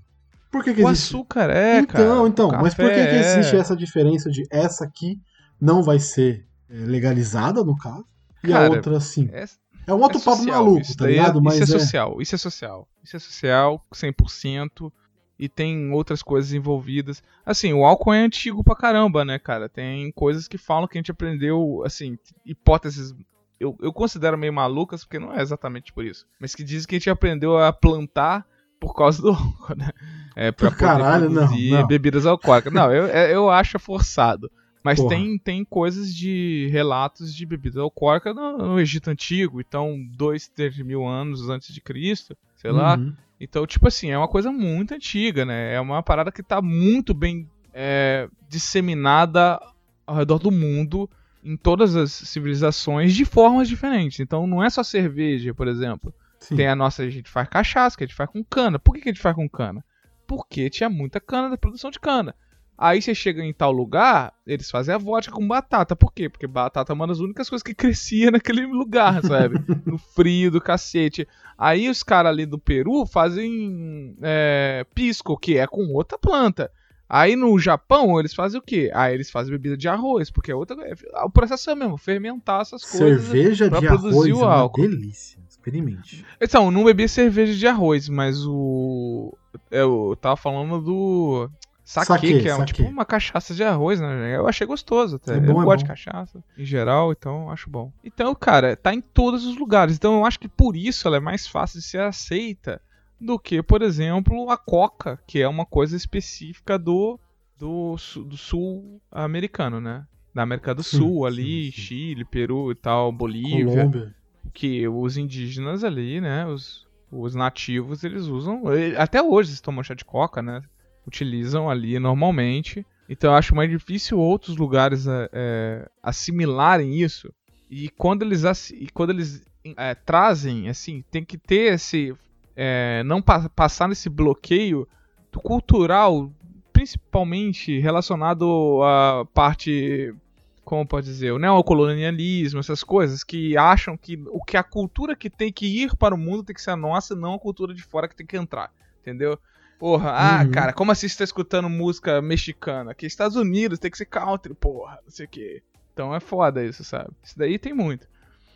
Speaker 1: Por que, que
Speaker 2: O
Speaker 1: existe?
Speaker 2: açúcar é,
Speaker 1: então,
Speaker 2: cara.
Speaker 1: então,
Speaker 2: O
Speaker 1: mas por que, que existe
Speaker 2: é.
Speaker 1: essa diferença de essa aqui não vai ser é, legalizada, no caso, e a
Speaker 2: Cara,
Speaker 1: outra sim?
Speaker 2: É,
Speaker 1: É um outro
Speaker 2: é
Speaker 1: papo
Speaker 2: social,
Speaker 1: maluco, tá
Speaker 2: daí é-
Speaker 1: ligado? Mas
Speaker 2: isso é,
Speaker 1: é,
Speaker 2: social, isso é social. Isso é social, 100%. E tem outras coisas envolvidas. Assim, o álcool é antigo pra caramba, né, cara? Tem coisas que falam que a gente aprendeu, assim, hipóteses. Eu, eu considero meio malucas, porque não é exatamente por isso. Mas que dizem que a gente aprendeu a plantar por causa do álcool, né? É, pra poder
Speaker 1: Caralho, não,
Speaker 2: produzir
Speaker 1: não.
Speaker 2: bebidas alcoólicas. Não, eu, é- eu acho forçado. Mas
Speaker 1: Porra.
Speaker 2: tem, tem coisas de relatos de bebida alcoólica no, no Egito Antigo, então, dois, três mil anos antes de Cristo, sei lá.
Speaker 1: Uhum.
Speaker 2: Então, tipo assim, é uma coisa muito antiga, né? É uma parada que tá muito bem é, disseminada ao redor do mundo, em todas as civilizações, de formas diferentes. Então, não é só cerveja, por exemplo.
Speaker 1: Sim.
Speaker 2: Tem a nossa, a gente faz cachaça, que a gente faz com cana. Por que, que a gente faz com cana? Porque tinha muita cana da produção de cana. Aí você chega em tal lugar, eles fazem a vodka com batata. Por quê? Porque batata é uma das únicas coisas que crescia [LAUGHS] naquele lugar, sabe? no frio do cacete. Aí os caras ali do Peru fazem é, pisco, que é com outra planta. Aí no Japão eles fazem o quê? Aí eles fazem bebida de arroz, porque é outra. é- o processo é o mesmo, fermentar essas coisas.
Speaker 1: Cerveja
Speaker 2: pra
Speaker 1: de
Speaker 2: produzir
Speaker 1: arroz
Speaker 2: o
Speaker 1: é uma
Speaker 2: álcool.
Speaker 1: delícia. Experimente.
Speaker 2: Então, não bebia cerveja de arroz, mas o. Eu tava falando do. Saque,
Speaker 1: Saquê,
Speaker 2: que é um,
Speaker 1: saquê.
Speaker 2: tipo uma cachaça de arroz, né? Eu achei gostoso até.
Speaker 1: É bom,
Speaker 2: eu
Speaker 1: é
Speaker 2: gosto de
Speaker 1: bom.
Speaker 2: cachaça em geral, então eu acho bom. Então, cara, tá em todos os lugares. Então eu acho que por isso ela é mais fácil de ser aceita do que, por exemplo, a coca, que é uma coisa específica do, do, do sul americano, né? Da América do Sul,
Speaker 1: sim,
Speaker 2: ali,
Speaker 1: sim.
Speaker 2: Chile, Peru e tal, Bolívia
Speaker 1: Colômbia.
Speaker 2: Que os indígenas ali, né, os, os nativos, eles usam, até hoje eles tomam chá de coca, né, utilizam ali normalmente. Então eu acho mais difícil outros lugares eh, eh, assimilarem isso. E quando eles, e quando eles eh, trazem, assim, tem que ter esse, eh, não pa- passar nesse bloqueio do cultural, principalmente relacionado à parte como pode dizer, o neocolonialismo, essas coisas que acham que o que a cultura que tem que ir para o mundo tem que ser a nossa e não a cultura de fora que tem que entrar, entendeu? Porra, ah,
Speaker 1: Uhum.
Speaker 2: cara, como assim você tá escutando música mexicana? Aqui Estados Unidos, tem que ser country, porra, não sei o quê. Então é foda isso, sabe? Isso daí tem muito.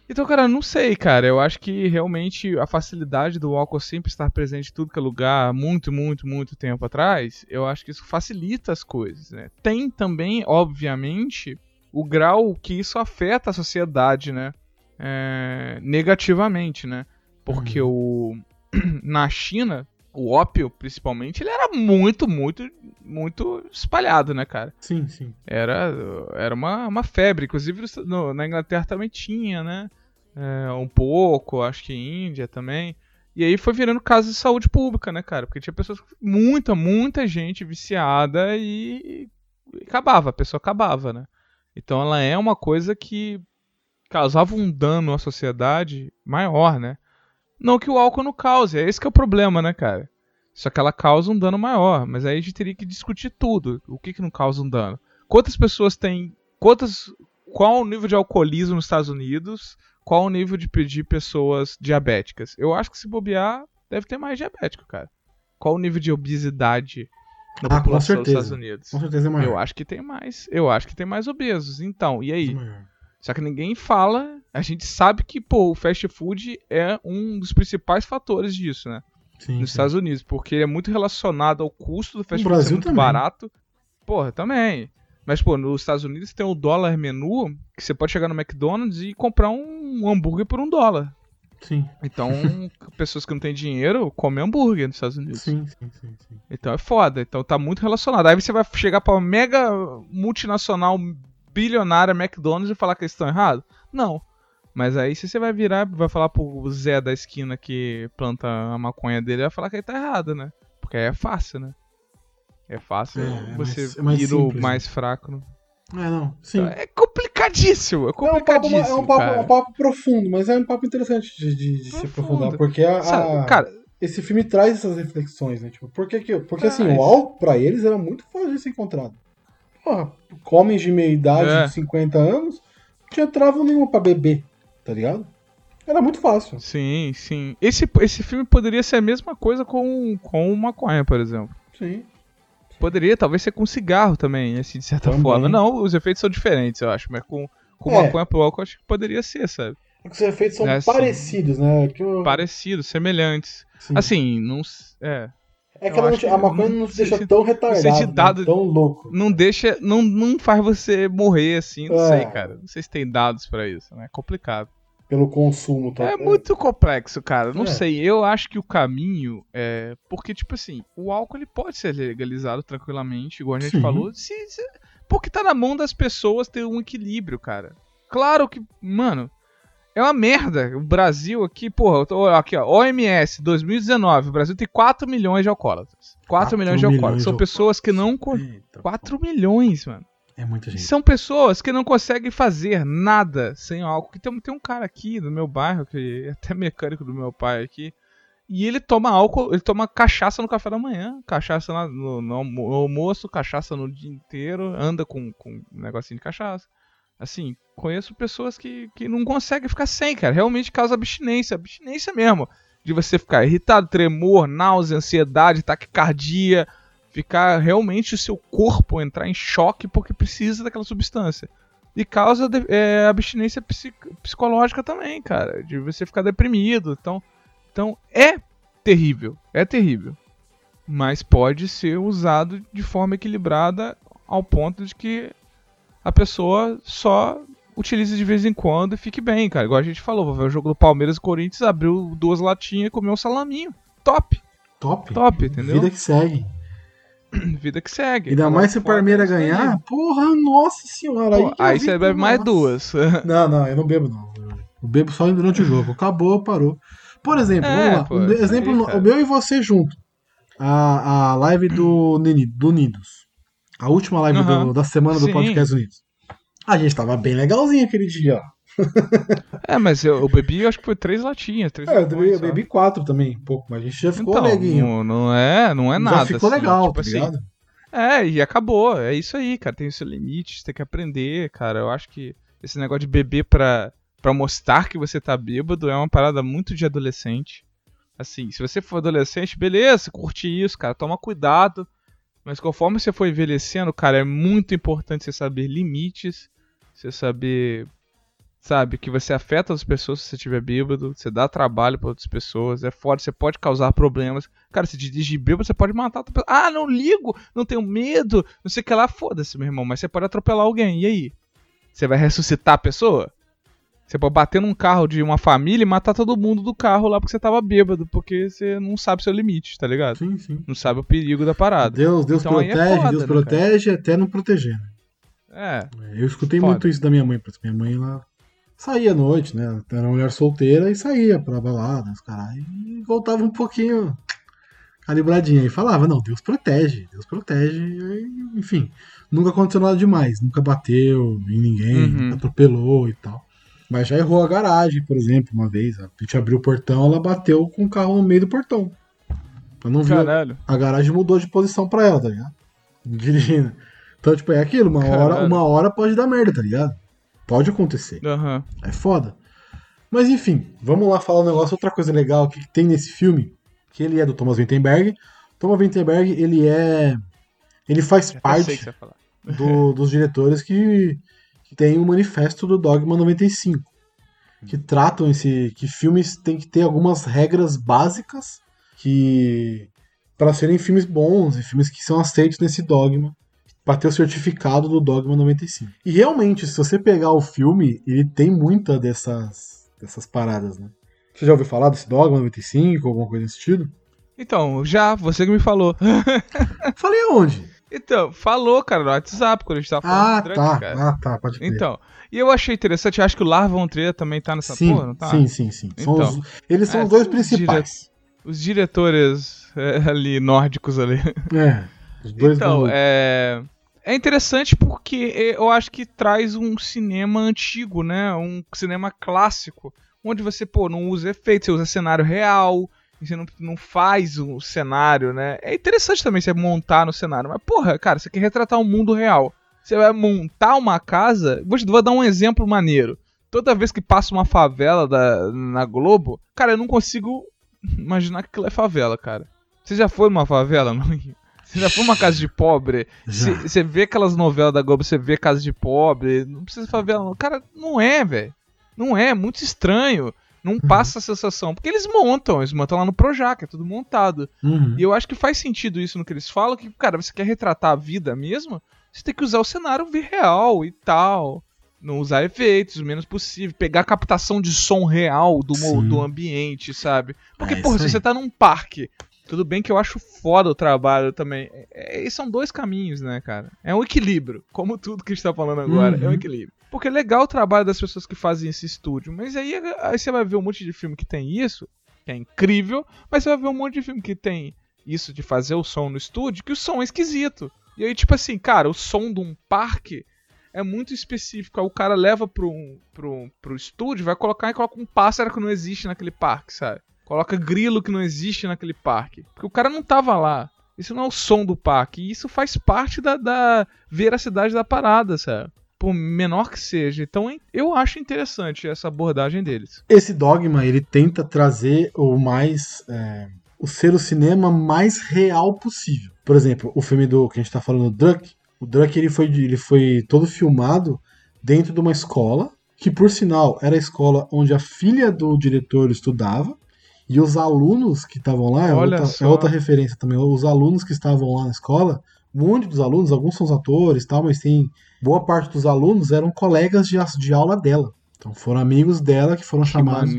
Speaker 2: Então, cara, não sei, cara. Eu acho que realmente a facilidade do álcool sempre estar presente em tudo que é lugar, muito, muito, muito tempo atrás, eu acho que isso facilita as coisas, né? Tem também, obviamente, o grau que isso afeta a sociedade, né? É, negativamente, né? Porque o [CLEARS THROAT] na China, o ópio, principalmente, ele era muito, muito, muito espalhado, né, cara?
Speaker 1: Sim, sim.
Speaker 2: Era, era uma, uma febre. Inclusive no- na Inglaterra também tinha, né? É, um pouco, acho que Índia também. E aí foi virando caso de saúde pública, né, cara? Porque tinha pessoas, muita, muita gente viciada e, e acabava, a pessoa acabava, né? Então ela é uma coisa que causava um dano à sociedade maior, né? Não que o álcool não cause, é esse que é o problema, né, cara? Só que ela causa um dano maior, mas aí a gente teria que discutir tudo. O que que não causa um dano? Quantas pessoas têm. Quantas. Qual o nível de alcoolismo nos Estados Unidos? Qual o nível de pedir pessoas diabéticas? Eu acho que se bobear, deve ter mais diabético, cara. Qual o nível de obesidade da
Speaker 1: Ah, com
Speaker 2: população dos
Speaker 1: certeza.
Speaker 2: Estados Unidos?
Speaker 1: Com certeza é maior.
Speaker 2: Eu acho que tem mais. Eu acho que tem mais obesos. Então, e aí?
Speaker 1: Maior.
Speaker 2: Só que ninguém fala. A gente sabe que, pô, o fast food é um dos principais fatores disso, né?
Speaker 1: Sim,
Speaker 2: Nos
Speaker 1: sim.
Speaker 2: Estados Unidos, porque ele é muito relacionado ao custo do fast
Speaker 1: No
Speaker 2: food
Speaker 1: Brasil
Speaker 2: muito
Speaker 1: também.
Speaker 2: barato. Porra, também. Mas, pô, nos Estados Unidos tem o dólar menu, que você pode chegar no McDonald's e comprar um hambúrguer por um dólar.
Speaker 1: Sim,
Speaker 2: Então, pessoas que não têm dinheiro comem hambúrguer nos Estados Unidos.
Speaker 1: sim, sim, sim, sim.
Speaker 2: Então é foda. Então tá muito relacionado. Aí você vai chegar pra uma mega multinacional bilionária McDonald's e falar que eles estão errados? Não. Mas aí se você vai virar, vai falar pro Zé da esquina que planta a maconha dele, vai falar que ele tá errado, né? Porque aí é fácil, né? É fácil
Speaker 1: É, é
Speaker 2: você
Speaker 1: mais- é mais
Speaker 2: ir o
Speaker 1: simples,
Speaker 2: mais fraco. Né?
Speaker 1: É, não. Sim.
Speaker 2: É complicadíssimo, é
Speaker 1: É um, papo,
Speaker 2: complicadíssimo,
Speaker 1: é, um papo, é um papo profundo, mas é um papo interessante de, de- de se aprofundar, porque a,
Speaker 2: Sabe,
Speaker 1: a-
Speaker 2: cara,
Speaker 1: esse filme traz essas reflexões, né? Tipo, por que que, porque assim,
Speaker 2: Traz.
Speaker 1: o álcool pra eles era muito fácil de ser encontrado. Porra, homens de meia idade,
Speaker 2: É.
Speaker 1: de 50 anos, não tinha trava nenhuma pra beber, tá ligado? Era muito fácil.
Speaker 2: sim, sim. Esse, esse filme poderia ser a mesma coisa com, com maconha, por exemplo.
Speaker 1: Sim.
Speaker 2: Poderia talvez ser com cigarro também, assim, de certa
Speaker 1: Também.
Speaker 2: forma. Não, os efeitos são diferentes, eu acho, mas com, com
Speaker 1: É.
Speaker 2: maconha pro álcool acho que poderia ser, sabe?
Speaker 1: É que os efeitos são
Speaker 2: É, sim.
Speaker 1: parecidos, né? Que eu-
Speaker 2: Parecidos, semelhantes.
Speaker 1: sim.
Speaker 2: Assim, não. É.
Speaker 1: é que não
Speaker 2: que
Speaker 1: a maconha
Speaker 2: não
Speaker 1: não
Speaker 2: sei
Speaker 1: deixa
Speaker 2: se-
Speaker 1: tão retardado,
Speaker 2: se
Speaker 1: né? tão louco.
Speaker 2: Não deixa. Não, não faz você morrer assim, não
Speaker 1: É.
Speaker 2: sei, cara. Não sei se tem dados pra isso, né? É complicado.
Speaker 1: Pelo consumo. Tá?
Speaker 2: É muito complexo, cara. Não
Speaker 1: É.
Speaker 2: sei. Eu acho que o caminho é. Porque, tipo assim, o álcool ele pode ser legalizado tranquilamente, igual a gente
Speaker 1: Sim.
Speaker 2: falou. Se, se- Porque tá na mão das pessoas ter um equilíbrio, cara. Claro que, mano. É uma merda. O Brasil aqui, porra, aqui, ó, OMS 2019, o Brasil tem 4 milhões de alcoólatras. 4,
Speaker 1: Quatro
Speaker 2: milhões de alcoólatras. São pessoas que não.
Speaker 1: Eita,
Speaker 2: 4 milhões, mano.
Speaker 1: É muita gente.
Speaker 2: São pessoas que não conseguem fazer nada sem álcool. Tem, tem um cara aqui no meu bairro, que é até mecânico do meu pai aqui. E ele toma álcool, ele toma cachaça no café da manhã, cachaça no, no no almoço, cachaça no dia inteiro, anda com, com um negocinho de cachaça. Assim, conheço pessoas que, que não conseguem ficar sem, cara. Realmente causa abstinência, abstinência mesmo. De você ficar irritado, tremor, náusea, ansiedade, taquicardia, ficar realmente o seu corpo entrar em choque porque precisa daquela substância. E causa de- é, abstinência psi- psicológica também, cara. De você ficar deprimido. Então, então é terrível. É terrível. Mas pode ser usado de forma equilibrada ao ponto de que a pessoa só utilize de vez em quando e fique bem, cara. Igual a gente falou, vou ver o jogo do Palmeiras e Corinthians, abriu duas latinhas e comeu um salaminho. Top,
Speaker 1: Top.
Speaker 2: top, entendeu?
Speaker 1: Vida que segue. [CLEARS THROAT]
Speaker 2: Vida que segue.
Speaker 1: Ainda mais se o Parmeira
Speaker 2: é aí.
Speaker 1: ganhar, porra, nossa senhora.
Speaker 2: Pô, aí
Speaker 1: vi
Speaker 2: você bebe mais
Speaker 1: nossa.
Speaker 2: duas. [LAUGHS]
Speaker 1: Não, não, eu não bebo, não. Eu bebo só durante o jogo. Acabou, parou. Por exemplo,
Speaker 2: É,
Speaker 1: vamos lá.
Speaker 2: pô,
Speaker 1: um
Speaker 2: aí,
Speaker 1: exemplo,
Speaker 2: cara.
Speaker 1: o meu e você junto. A, a live do, [CLEARS THROAT] do Nidos. A última live
Speaker 2: Aham.
Speaker 1: do- da semana do
Speaker 2: Sim.
Speaker 1: Podcast Unidos. A gente tava bem legalzinho aquele dia, ó.
Speaker 2: É, mas eu, eu bebi, acho que foi três latinhas. Três
Speaker 1: É, eu bebi, eu bebi quatro também, um pouco, mas a gente já ficou
Speaker 2: então,
Speaker 1: leguinho.
Speaker 2: não, não é, não é
Speaker 1: Já
Speaker 2: nada.
Speaker 1: ficou
Speaker 2: assim,
Speaker 1: legal,
Speaker 2: tipo
Speaker 1: tá
Speaker 2: assim,
Speaker 1: ligado?
Speaker 2: É, e acabou. É isso aí, cara. Tem o seu limite, você tem que aprender, cara. Eu acho que esse negócio de beber pra, pra mostrar que você tá bêbado é uma parada muito de adolescente. Assim, se você for adolescente, beleza, curte isso, cara, toma cuidado. Mas conforme você for envelhecendo, cara, é muito importante você saber limites, você saber, sabe, que você afeta as pessoas se você estiver bêbado, você dá trabalho para outras pessoas, é foda, você pode causar problemas. Cara, se dirigir bêbado, você pode matar outra pessoa. Ah, não ligo, não tenho medo, não sei o que lá, foda-se, meu irmão, mas você pode atropelar alguém, e aí? Você vai ressuscitar a pessoa? Você pode bater num carro de uma família e matar todo mundo do carro lá porque você tava bêbado, porque você não sabe seu limite, tá ligado?
Speaker 1: Sim, sim.
Speaker 2: Não sabe o perigo da parada.
Speaker 1: Deus, Deus
Speaker 2: Então é
Speaker 1: protege,
Speaker 2: foda,
Speaker 1: Deus
Speaker 2: né,
Speaker 1: protege até não proteger. né?
Speaker 2: É.
Speaker 1: Eu escutei
Speaker 2: Foda.
Speaker 1: muito isso da minha mãe. Minha mãe, ela saía à noite, né? Era uma mulher solteira e saía pra balada, os caras. E voltava um pouquinho calibradinha. E falava, não, Deus protege, Deus protege. e, enfim, nunca aconteceu nada demais. Nunca bateu em ninguém,
Speaker 2: Uhum.
Speaker 1: atropelou e tal. Mas já errou a garagem, por exemplo, uma vez. A gente abriu o portão, ela bateu com o carro no meio do portão. Ela não viu
Speaker 2: Caralho.
Speaker 1: a garagem mudou de posição pra ela, tá ligado? [LAUGHS] Dirigindo. Então, tipo, é aquilo, uma hora, uma hora pode dar merda, tá ligado? Pode acontecer.
Speaker 2: Aham.
Speaker 1: É foda. Mas enfim, vamos lá falar um negócio, outra coisa legal que tem nesse filme, que ele é do Thomas Vinterberg. Thomas Vinterberg, ele é. Ele faz
Speaker 2: que
Speaker 1: parte do- dos diretores que, que tem o manifesto do Dogma 95. Que tratam esse. que filmes têm que ter algumas regras básicas que. para serem filmes bons e filmes que são aceitos nesse dogma. Pra ter o certificado do Dogma 95. E realmente, se você pegar o filme, ele tem muita dessas, dessas paradas, né? Você já ouviu falar desse Dogma 95, alguma coisa desse sentido?
Speaker 2: Então, já, você que me falou. [LAUGHS]
Speaker 1: Falei aonde?
Speaker 2: Então, falou, cara, no WhatsApp, quando a gente tava falando
Speaker 1: Ah,
Speaker 2: drug,
Speaker 1: tá.
Speaker 2: cara.
Speaker 1: Ah, tá, pode crer.
Speaker 2: Então, e eu achei interessante, acho que o Lar Von Trier também tá nessa
Speaker 1: sim,
Speaker 2: porra, não tá?
Speaker 1: sim, sim, sim. São
Speaker 2: Então.
Speaker 1: os- eles são
Speaker 2: É,
Speaker 1: os dois
Speaker 2: são
Speaker 1: principais.
Speaker 2: Os diretores é, ali, nórdicos ali.
Speaker 1: É, os dois
Speaker 2: Então, é... É interessante porque eu acho que traz um cinema antigo, né? Um cinema clássico, onde você, pô, não usa efeitos, você usa cenário real, você não, não faz o cenário, né? É interessante também você montar no cenário, mas, porra, cara, você quer retratar um mundo real. Você vai montar uma casa. Vou, te- vou dar um exemplo maneiro. Toda vez que passa uma favela da, na Globo, cara, eu não consigo imaginar que aquilo é favela, cara. Você já foi numa favela [LAUGHS] Rio? Você já foi numa casa de pobre? Você vê aquelas novelas da Globo, você vê casa de pobre, não precisa favela, não. Cara, não é, velho. Não é, é muito estranho. Não passa a sensação. Porque eles montam, eles montam lá no Projac, é tudo montado.
Speaker 1: Uhum.
Speaker 2: E eu acho que faz sentido isso no que eles falam, que, cara, você quer retratar a vida mesmo, você tem que usar o cenário vir real e tal. Não usar efeitos o menos possível. Pegar a captação de som real do, do ambiente, sabe? Porque,
Speaker 1: É
Speaker 2: porra, se você tá num parque, tudo bem que eu acho foda o trabalho também. É, é, são dois caminhos, né, cara? É um equilíbrio. Como tudo que a gente tá falando agora, é um
Speaker 1: Uhum.
Speaker 2: equilíbrio. Porque é legal o trabalho das pessoas que fazem esse estúdio. Mas aí, aí você vai ver um monte de filme que tem isso, que é incrível, mas você vai ver um monte de filme que tem isso de fazer o som no estúdio, que o som é esquisito. E aí, tipo assim, cara, o som de um parque é muito específico. Aí o cara leva pro, pro, pro estúdio, vai colocar e coloca um pássaro que não existe naquele parque, sabe? Coloca grilo que não existe naquele parque. Porque o cara não tava lá. Isso não é o som do parque. E isso faz parte da, da veracidade da parada, sabe? Por menor que seja. Então eu acho interessante essa abordagem deles.
Speaker 1: Esse dogma, ele tenta trazer o mais. é, o ser o cinema mais real possível. Por exemplo, o filme do que a gente tá falando, Druck. O Druck ele foi, ele foi todo filmado dentro de uma escola, que por sinal era a escola onde a filha do diretor estudava. E os alunos que estavam lá, é outra, é outra referência também, os alunos que estavam lá na escola, um monte dos alunos, alguns são os atores e tal, mas tem boa parte dos alunos eram colegas de, de aula dela. Então foram amigos dela que foram
Speaker 2: Que
Speaker 1: chamados.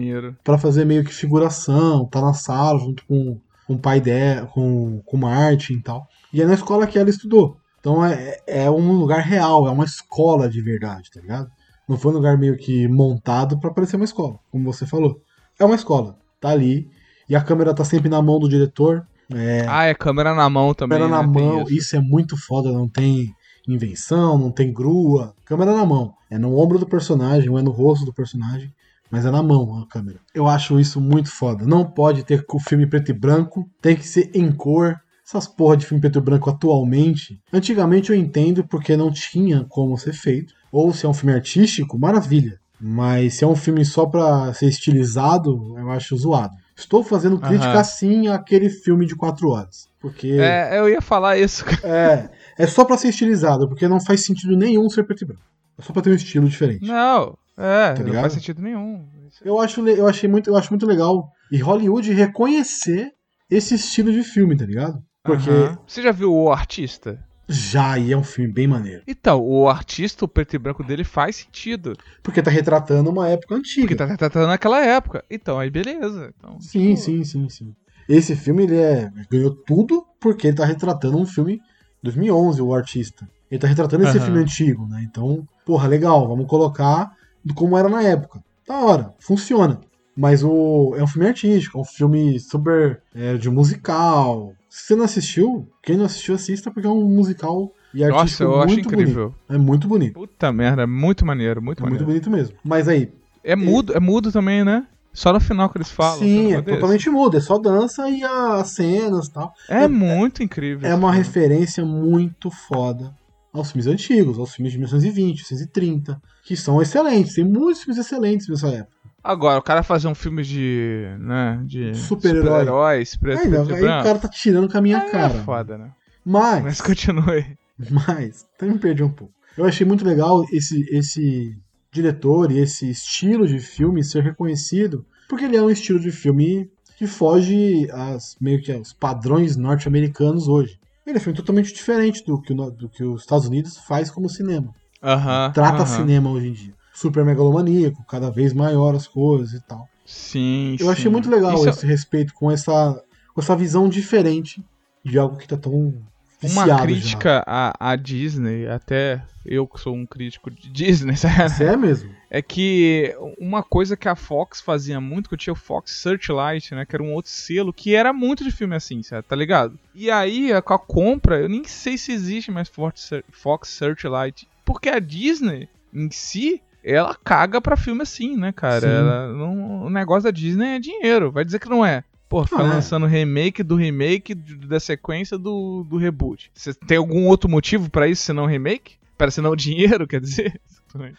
Speaker 1: Pra fazer meio que figuração, tá na sala junto com, com o pai dela, com, com o Martin e tal. E é na escola que ela estudou. Então é, é um lugar real, é uma escola de verdade, tá ligado? Não foi um lugar meio que montado pra parecer uma escola, como você falou. É uma escola, tá ali, e a câmera tá sempre na mão do diretor. É,
Speaker 2: Ah, é câmera na mão também.
Speaker 1: câmera na
Speaker 2: né? Tem
Speaker 1: mão,
Speaker 2: isso.
Speaker 1: isso é muito foda, não tem invenção, não tem grua. Câmera na mão. É no ombro do personagem, ou é no rosto do personagem, mas é na mão a câmera. Eu acho isso muito foda. Não pode ter o filme preto e branco, tem que ser em cor. Essas porra de filme preto e branco atualmente. Antigamente eu entendo porque não tinha como ser feito. Ou se é um filme artístico, maravilha. Mas se é um filme só pra ser estilizado, eu acho zoado. Estou fazendo crítica
Speaker 2: Aham.
Speaker 1: sim àquele filme de quatro horas. Porque
Speaker 2: É, eu ia falar isso. [LAUGHS]
Speaker 1: é, é só pra ser estilizado, porque não faz sentido nenhum ser preto e branco. É só pra ter um estilo diferente.
Speaker 2: Não, é, não
Speaker 1: ligado?
Speaker 2: faz sentido nenhum.
Speaker 1: Eu acho, eu achei muito, eu acho muito legal e Hollywood reconhecer esse estilo de filme, tá ligado? Porque.
Speaker 2: Você já viu o artista?
Speaker 1: Já e é um filme bem maneiro.
Speaker 2: Então, o artista, o preto e branco dele faz sentido.
Speaker 1: Porque tá retratando uma época antiga.
Speaker 2: Porque tá retratando naquela época. Então, aí beleza. Então,
Speaker 1: Sim,
Speaker 2: tipo,
Speaker 1: sim, sim, sim. Esse filme ele é, ganhou tudo porque ele tá retratando um filme 2011, o artista. Ele tá retratando esse
Speaker 2: Aham.
Speaker 1: filme antigo, né? Então, porra, legal, vamos colocar como era na época. Da hora, funciona. Mas o é um filme artístico, é um filme super é, de musical. Se você não assistiu, quem não assistiu assista porque é um musical e
Speaker 2: Nossa, eu acho
Speaker 1: muito
Speaker 2: incrível.
Speaker 1: bonito. É muito bonito.
Speaker 2: Puta merda, é muito maneiro, muito
Speaker 1: É muito
Speaker 2: maneiro.
Speaker 1: bonito mesmo. Mas aí,
Speaker 2: É mudo, é mudo também, né? Só no final que eles falam.
Speaker 1: sim, é totalmente mudo, é só dança e as cenas e tal.
Speaker 2: É muito incrível.
Speaker 1: É uma
Speaker 2: filme.
Speaker 1: referência muito foda aos filmes antigos, aos filmes de 1920, 1930, que são excelentes. Tem muitos filmes excelentes nessa época.
Speaker 2: Agora, o cara fazer um filme de. né? De.
Speaker 1: Super-herói.
Speaker 2: Super-heróis,
Speaker 1: Aí,
Speaker 2: preto e
Speaker 1: aí
Speaker 2: branco.
Speaker 1: o cara tá tirando com a minha
Speaker 2: Aí
Speaker 1: cara.
Speaker 2: É foda, né?
Speaker 1: Mas,
Speaker 2: Mas continue. [LAUGHS]
Speaker 1: mas, até me perdi um pouco. Eu achei muito legal esse, esse diretor e esse estilo de filme ser reconhecido, porque ele é um estilo de filme que foge às, meio que aos padrões norte-americanos hoje. Ele é um filme totalmente diferente do que, o do que os Estados Unidos faz como cinema.
Speaker 2: Aham.
Speaker 1: trata
Speaker 2: aham.
Speaker 1: cinema hoje em dia. Super megalomaníaco, cada vez maior as coisas e tal.
Speaker 2: Sim.
Speaker 1: Eu achei
Speaker 2: sim.
Speaker 1: muito legal
Speaker 2: Isso é
Speaker 1: esse respeito com essa, com essa visão diferente de algo que tá tão
Speaker 2: Uma crítica à, à Disney, até eu que sou um crítico de Disney, [LAUGHS] sabe?
Speaker 1: é mesmo.
Speaker 2: é que uma coisa que a Fox fazia muito, que eu tinha o Fox Searchlight, né, que era um outro selo, que era muito de filme assim, tá ligado? E aí, com a compra, eu nem sei se existe mais Fox Searchlight, porque a Disney, em si, ela caga pra filme assim, né, cara? Ela não- o negócio da Disney é dinheiro, vai dizer que não é. Pô, fica
Speaker 1: Ah, é.
Speaker 2: lançando remake do remake da sequência do, do reboot. Você tem algum outro motivo pra isso, senão remake? Para senão [LAUGHS] dinheiro, quer dizer?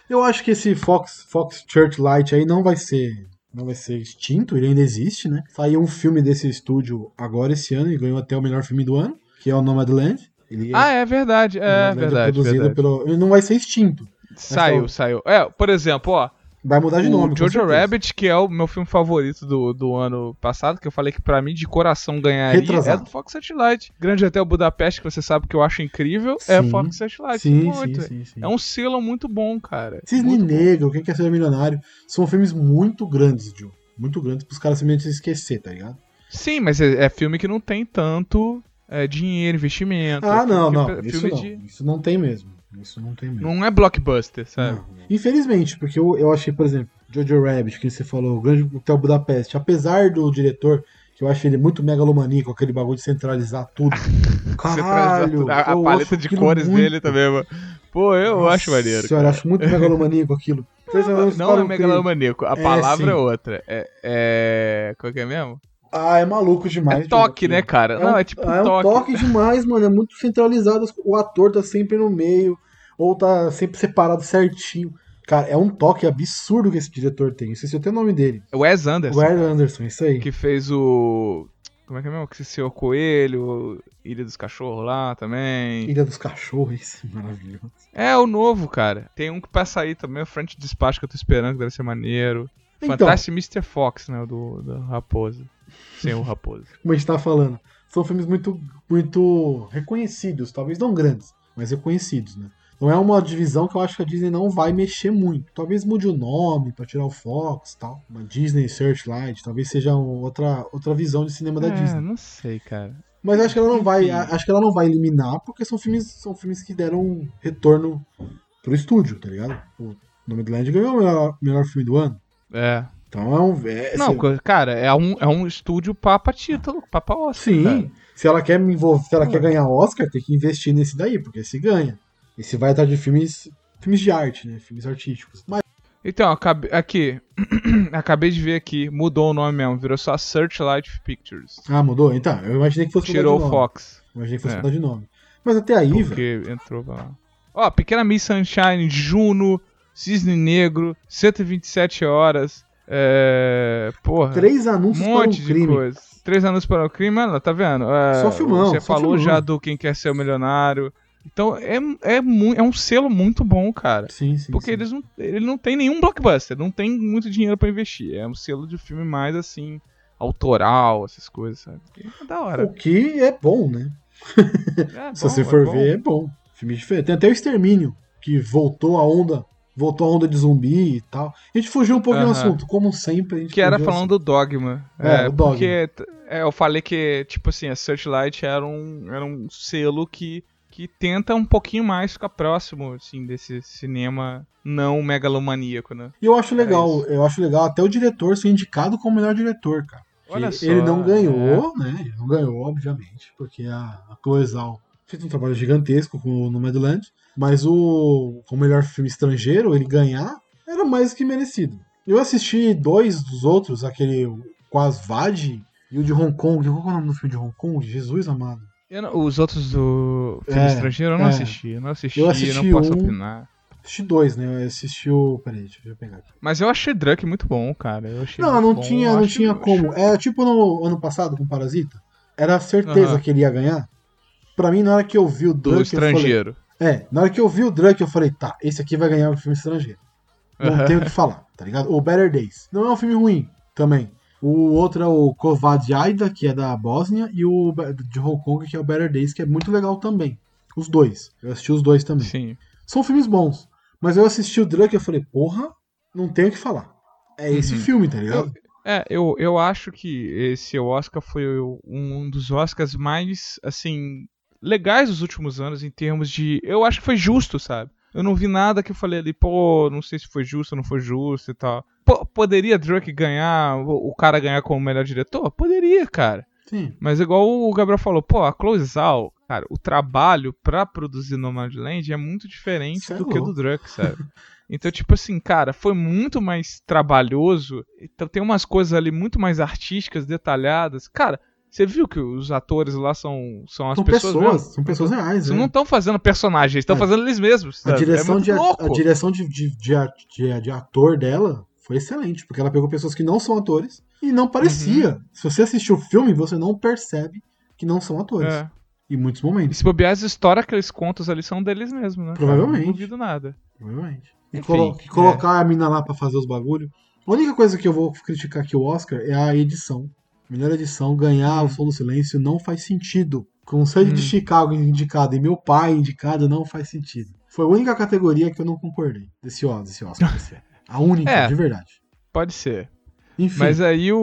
Speaker 1: Eu acho que esse Fox, Fox Church Light aí não vai ser. Não vai ser extinto, ele ainda existe, né? Saiu um filme desse estúdio agora esse ano e ganhou até o melhor filme do ano, que é o Nomadland. Ele
Speaker 2: Ah, é verdade, é
Speaker 1: Nomadland
Speaker 2: verdade,
Speaker 1: produzido
Speaker 2: verdade.
Speaker 1: pelo. Ele não vai ser extinto.
Speaker 2: Saiu, saiu. É, por exemplo, ó,
Speaker 1: Vai mudar de nome.
Speaker 2: o Jojo. Rabbit, que é o meu filme favorito do, do ano passado, que eu falei que pra mim de coração ganharia,
Speaker 1: Retrasado.
Speaker 2: é do Fox Searchlight. Grande Hotel Budapeste, que você sabe que eu acho incrível, é
Speaker 1: Sim.
Speaker 2: Fox Searchlight.
Speaker 1: Sim,
Speaker 2: muito.
Speaker 1: sim, sim, sim.
Speaker 2: É um selo muito bom, cara.
Speaker 1: Cisne. Negro, Quem Quer Ser Milionário, são filmes muito grandes, Joe. Muito grandes pros caras simplesmente esquecer, tá ligado?
Speaker 2: Sim, mas é, é filme que não tem tanto é, dinheiro, investimento.
Speaker 1: Ah,
Speaker 2: É
Speaker 1: não, não. Isso
Speaker 2: filme
Speaker 1: não.
Speaker 2: de-
Speaker 1: Isso não tem mesmo. Isso não tem mesmo.
Speaker 2: Não é blockbuster, sabe?
Speaker 1: Não. Infelizmente, porque eu, eu achei, por exemplo, Jojo Rabbit, que você falou, o Grande Hotel Budapeste, apesar do diretor, que eu achei ele muito megalomaníaco, aquele bagulho de centralizar tudo. [LAUGHS] Caralho!
Speaker 2: a, a paleta de cores
Speaker 1: muito-
Speaker 2: dele também, mano. Pô, eu
Speaker 1: Nossa
Speaker 2: acho maneiro.
Speaker 1: Senhora,
Speaker 2: cara.
Speaker 1: acho muito megalomaníaco aquilo. [LAUGHS]
Speaker 2: Não,
Speaker 1: os
Speaker 2: não é megalomaníaco, a
Speaker 1: É,
Speaker 2: palavra
Speaker 1: sim.
Speaker 2: é outra. É, é. Qual que é mesmo?
Speaker 1: Ah, é maluco demais.
Speaker 2: É toque,
Speaker 1: Diogo,
Speaker 2: né, cara? Não,
Speaker 1: um-
Speaker 2: é tipo
Speaker 1: é um
Speaker 2: toque.
Speaker 1: toque demais, mano. É muito centralizado. O ator tá sempre no meio, ou tá sempre separado certinho. Cara, é um toque absurdo que esse diretor tem. Esqueci até o nome dele.
Speaker 2: Wes Anderson,
Speaker 1: Wes Anderson, isso aí.
Speaker 2: que fez o. Como é que é mesmo? Que se o Coelho, Ilha dos Cachorros lá também.
Speaker 1: Ilha dos Cachorros, esse maravilhoso.
Speaker 2: É o novo, cara. Tem um que pra sair também, o Frente Despacho, que eu tô esperando, que deve ser maneiro.
Speaker 1: Então,
Speaker 2: Fantástico Mr. Fox, né? O do, do Raposa. Sem o Raposa. [LAUGHS]
Speaker 1: como a gente tá falando, são filmes muito, muito reconhecidos, talvez não grandes, mas reconhecidos, né? Não é uma divisão que eu acho que a Disney não vai mexer muito. Talvez mude o nome pra tirar o Fox e tal. Uma Disney Searchlight, talvez seja outra, outra visão de cinema da
Speaker 2: é,
Speaker 1: Disney.
Speaker 2: não sei, cara.
Speaker 1: Mas acho que ela não vai, acho que ela não vai eliminar, porque são filmes, são filmes que deram um retorno pro estúdio, tá ligado? O Nomadland ganhou o melhor, melhor filme do ano.
Speaker 2: É.
Speaker 1: Então é um. É,
Speaker 2: Não,
Speaker 1: se-
Speaker 2: cara, é um, é um estúdio papa título, papa Oscar.
Speaker 1: sim.
Speaker 2: cara.
Speaker 1: Se ela quer me envolver, se ela quer ganhar Oscar, tem que investir nesse daí, porque esse ganha. Esse vai atrás de filmes, filmes de arte, né? Filmes artísticos. Mas
Speaker 2: Então, aqui. [CLEARS THROAT] acabei de ver aqui, mudou o nome mesmo, virou só Searchlight Pictures.
Speaker 1: ah, mudou. Então, eu imaginei que fosse
Speaker 2: Tirou o
Speaker 1: mudar de nome.
Speaker 2: Fox.
Speaker 1: Imaginei que fosse
Speaker 2: É.
Speaker 1: mudar de nome. Mas até aí, velho.
Speaker 2: Porque entrou lá. Ó, Pequena Miss Sunshine, Juno, Cisne Negro, 127 horas. É. Porra.
Speaker 1: Três
Speaker 2: um
Speaker 1: anúncios para
Speaker 2: monte
Speaker 1: o
Speaker 2: de
Speaker 1: crime.
Speaker 2: coisa. Três anos para o crime, olha, tá vendo? É,
Speaker 1: Só filmão,
Speaker 2: Você
Speaker 1: só
Speaker 2: falou
Speaker 1: filmão.
Speaker 2: já do Quem Quer Ser o Milionário. Então é, é, é um selo muito bom, cara.
Speaker 1: Sim, sim.
Speaker 2: Porque
Speaker 1: sim.
Speaker 2: eles não, ele não tem nenhum blockbuster, não tem muito dinheiro pra investir. É um selo de filme mais assim, autoral, essas coisas, sabe? É da hora.
Speaker 1: O que é bom, né? [LAUGHS]
Speaker 2: É [LAUGHS]
Speaker 1: Se
Speaker 2: bom,
Speaker 1: você
Speaker 2: é
Speaker 1: for
Speaker 2: bom.
Speaker 1: ver, é bom. Filme diferente. Tem até o Extermínio, que voltou a onda. Voltou a onda de zumbi e tal. A gente fugiu um pouquinho do
Speaker 2: Aham.
Speaker 1: assunto, como sempre.
Speaker 2: Que era
Speaker 1: do
Speaker 2: falando do Dogma.
Speaker 1: É, o Dogma.
Speaker 2: Porque é, eu falei que, tipo assim, a Searchlight era um, era um selo que, que tenta um pouquinho mais ficar próximo, assim, desse cinema não megalomaníaco, né?
Speaker 1: E eu acho legal,
Speaker 2: isso.
Speaker 1: eu acho legal até o diretor ser indicado como melhor diretor, cara.
Speaker 2: Olha só,
Speaker 1: ele não ganhou,
Speaker 2: é.
Speaker 1: né? Ele não ganhou, obviamente, porque a, a Chloe Zhao fez um trabalho gigantesco com, no Madland, mas o, o melhor filme estrangeiro, ele ganhar, era mais que merecido. Eu assisti dois dos outros, aquele com as Vad e o de Hong Kong. Qual é o nome do filme de Hong Kong? Jesus amado.
Speaker 2: Não- os outros do filme
Speaker 1: É,
Speaker 2: estrangeiro eu não
Speaker 1: é.
Speaker 2: assisti. Eu não assisti,
Speaker 1: Eu assisti
Speaker 2: não posso
Speaker 1: um.
Speaker 2: opinar.
Speaker 1: Assisti dois, né? Eu assisti o. Peraí, deixa eu pegar aqui.
Speaker 2: Mas eu achei Drunk muito bom, cara. Eu achei
Speaker 1: Não, não
Speaker 2: bom.
Speaker 1: tinha,
Speaker 2: Eu
Speaker 1: não
Speaker 2: acho-
Speaker 1: tinha como.
Speaker 2: acho-
Speaker 1: É tipo no ano passado com Parasita. Era certeza
Speaker 2: Aham.
Speaker 1: que ele ia ganhar. Pra mim, na hora que eu vi o
Speaker 2: Do
Speaker 1: Drunk, eu falei,
Speaker 2: estrangeiro.
Speaker 1: É, na hora que eu vi o Drunk, eu falei, tá, esse aqui vai ganhar o filme estrangeiro. Não
Speaker 2: Aham.
Speaker 1: tenho o que falar, tá ligado? O Better Days. Não é um filme ruim, também. O outro é o Kovadjaida, que é da Bósnia, e o de Hong Kong, que é o Better Days, que é muito legal também. Os dois. Eu assisti os dois também.
Speaker 2: Sim.
Speaker 1: São filmes bons. Mas eu assisti o Drunk e eu falei, porra, não tenho o que falar. É esse
Speaker 2: Uhum.
Speaker 1: filme, tá ligado?
Speaker 2: É, eu, eu acho que esse Oscar foi um dos Oscars mais, assim, legais dos últimos anos em termos de. Eu acho que foi justo, sabe? Eu não vi nada que eu falei ali, pô, não sei se foi justo ou não foi justo e tal. Pô, poderia Drake ganhar, o cara ganhar como melhor diretor? Poderia, cara.
Speaker 1: Sim.
Speaker 2: Mas igual o Gabriel falou, pô, a Chloe Zhao, cara, o trabalho pra produzir Nomadland é muito diferente
Speaker 1: é
Speaker 2: do que o do. Drake, sabe? [LAUGHS] Então, tipo assim, cara, foi muito mais trabalhoso. Então tem umas coisas ali muito mais artísticas, detalhadas. Cara, você viu que os atores lá são, são as
Speaker 1: São
Speaker 2: pessoas,
Speaker 1: pessoas, são pessoas reais.
Speaker 2: Eles
Speaker 1: né?
Speaker 2: não estão fazendo personagens, estão
Speaker 1: É.
Speaker 2: fazendo eles mesmos.
Speaker 1: A
Speaker 2: sabe?
Speaker 1: direção,
Speaker 2: é
Speaker 1: de, a,
Speaker 2: louco.
Speaker 1: a direção de, de, de, de- de ator dela foi excelente, porque ela pegou pessoas que não são atores e não parecia.
Speaker 2: Uhum.
Speaker 1: Se você assistir o filme, você não percebe que não são atores.
Speaker 2: É.
Speaker 1: Em muitos
Speaker 2: E
Speaker 1: momentos,
Speaker 2: se bobear, as histórias que eles contam ali são deles mesmos, né?
Speaker 1: Provavelmente.
Speaker 2: Não duvido nada.
Speaker 1: provavelmente. E,
Speaker 2: Enfim,
Speaker 1: colo- e
Speaker 2: é.
Speaker 1: colocar a mina lá pra fazer os bagulho. A única coisa que eu vou criticar aqui o Oscar é a edição. Melhor edição, ganhar o Som do Silêncio não faz sentido. Com o Sandy de
Speaker 2: Hum.
Speaker 1: Chicago indicado e meu pai indicado, não faz sentido. Foi a única categoria que eu não concordei desse, Oscar- desse Oscar. [LAUGHS] a única,
Speaker 2: É.
Speaker 1: de verdade.
Speaker 2: Pode ser.
Speaker 1: Enfim.
Speaker 2: Mas aí o.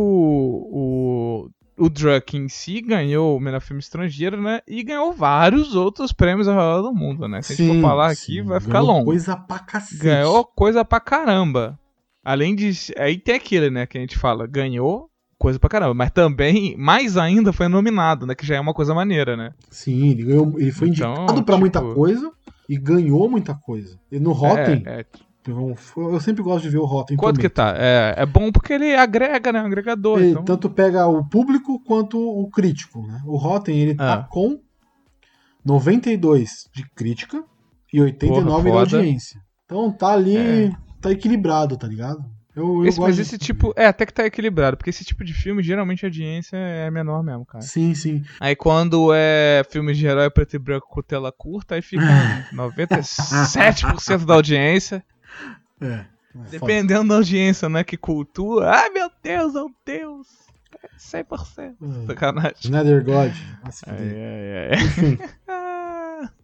Speaker 2: O, o Druck em si ganhou o melhor filme estrangeiro, né? E ganhou vários outros prêmios ao redor do mundo, né? Se a gente for falar aqui,
Speaker 1: sim,
Speaker 2: vai ficar
Speaker 1: ganhou
Speaker 2: longo.
Speaker 1: Coisa pra cacete.
Speaker 2: Ganhou coisa pra caramba. Além de. Aí tem aquele, né? Que a gente fala, ganhou coisa pra caramba. Mas também, mais ainda, foi nominado, né? Que já é uma coisa maneira, né?
Speaker 1: Sim, ele, ganhou, ele foi
Speaker 2: Então,
Speaker 1: indicado pra
Speaker 2: tipo-
Speaker 1: muita coisa e ganhou muita coisa. E no Rotten,
Speaker 2: É, é.
Speaker 1: eu eu sempre gosto de ver o Rotten
Speaker 2: Quanto
Speaker 1: também.
Speaker 2: que tá? É, é bom porque ele agrega, né? Um agregador.
Speaker 1: Ele
Speaker 2: então...
Speaker 1: tanto pega o público quanto o crítico, né? O Rotten, ele tá
Speaker 2: Ah.
Speaker 1: com 92 de crítica e 89 de
Speaker 2: foda.
Speaker 1: audiência. Então tá ali,
Speaker 2: É.
Speaker 1: tá equilibrado, tá ligado? Eu, eu
Speaker 2: Esse- mas
Speaker 1: de-
Speaker 2: esse tipo. É, até que tá equilibrado, porque esse tipo de filme, geralmente a audiência é menor mesmo, cara.
Speaker 1: Sim, sim.
Speaker 2: Aí quando é filme de herói preto e branco com tela curta, aí fica [LAUGHS] 97% da audiência.
Speaker 1: É. é foda.
Speaker 2: Dependendo da audiência, né? Que cultua. Ai meu Deus, meu Deus! 100%.
Speaker 1: É.
Speaker 2: Sacanagem.
Speaker 1: Snyder God. Nossa, fuder.
Speaker 2: ai, ai.
Speaker 1: Enfim, [LAUGHS]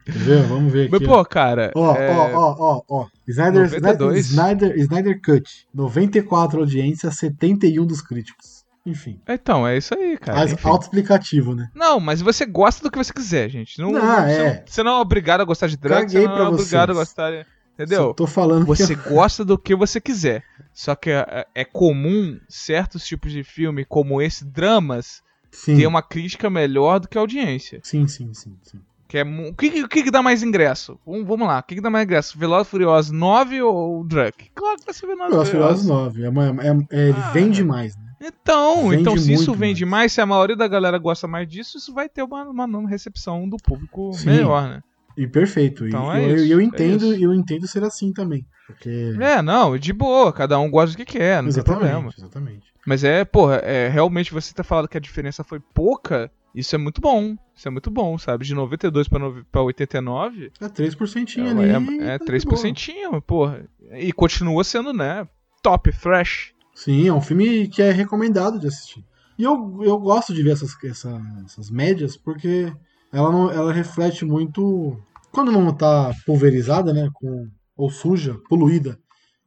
Speaker 1: Quer ver? Vamos ver aqui.
Speaker 2: Mas, pô, cara.
Speaker 1: Ó,
Speaker 2: é,
Speaker 1: ó, ó, ó, ó. Snyder,
Speaker 2: 92.
Speaker 1: Snyder, Snyder Cut. 94 audiência, 71 dos críticos. Enfim.
Speaker 2: Então, é isso aí, cara.
Speaker 1: Autoexplicativo, né?
Speaker 2: Não, mas você gosta do que você quiser, gente. Não,
Speaker 1: Não,
Speaker 2: não-
Speaker 1: é.
Speaker 2: Você, não, você não é obrigado a gostar de drag, você
Speaker 1: Caguei
Speaker 2: não
Speaker 1: pra
Speaker 2: é obrigado a gostar. de-
Speaker 1: Só
Speaker 2: Entendeu?
Speaker 1: tô falando
Speaker 2: Você
Speaker 1: que. [LAUGHS]
Speaker 2: gosta do que você quiser. Só que é, é comum certos tipos de filme, como esse, dramas,
Speaker 1: Sim.
Speaker 2: ter uma crítica melhor do que a audiência.
Speaker 1: sim, sim, sim, sim.
Speaker 2: Que é, o que, o que, que dá mais ingresso? Vamos, vamos lá, o que, que dá mais ingresso? Velozes e Furiosos 9 ou Drunk? Claro que vai ser e
Speaker 1: Furiosos
Speaker 2: Furiosos.
Speaker 1: 9. É, uma- é- é- ele
Speaker 2: Ah.
Speaker 1: vende mais, né?
Speaker 2: Então,
Speaker 1: Vende
Speaker 2: então se isso vende
Speaker 1: mais.
Speaker 2: mais, se a maioria da galera gosta mais disso, isso vai ter uma, uma recepção do público
Speaker 1: Sim.
Speaker 2: melhor, né?
Speaker 1: E perfeito.
Speaker 2: Então
Speaker 1: e
Speaker 2: é
Speaker 1: eu,
Speaker 2: isso,
Speaker 1: eu
Speaker 2: é
Speaker 1: entendo,
Speaker 2: isso.
Speaker 1: eu entendo ser assim também. Porque.
Speaker 2: É, não, de boa, cada um gosta do que quer, não tem problema.
Speaker 1: exatamente, exatamente.
Speaker 2: Mas é, porra, é, realmente você tá falando que a diferença foi pouca, isso é muito bom. Isso é muito bom, sabe? De 92 pra, pra 89,
Speaker 1: É 3%
Speaker 2: é,
Speaker 1: ali.
Speaker 2: é, é
Speaker 1: tá de boa.
Speaker 2: 3%, porra. E continua sendo, né, top, fresh.
Speaker 1: Sim, é um filme que é recomendado de assistir. E eu, eu gosto de ver essas, essa- essas médias porque ela, não, ela reflete muito. Quando não tá pulverizada, né? Com, ou suja, poluída,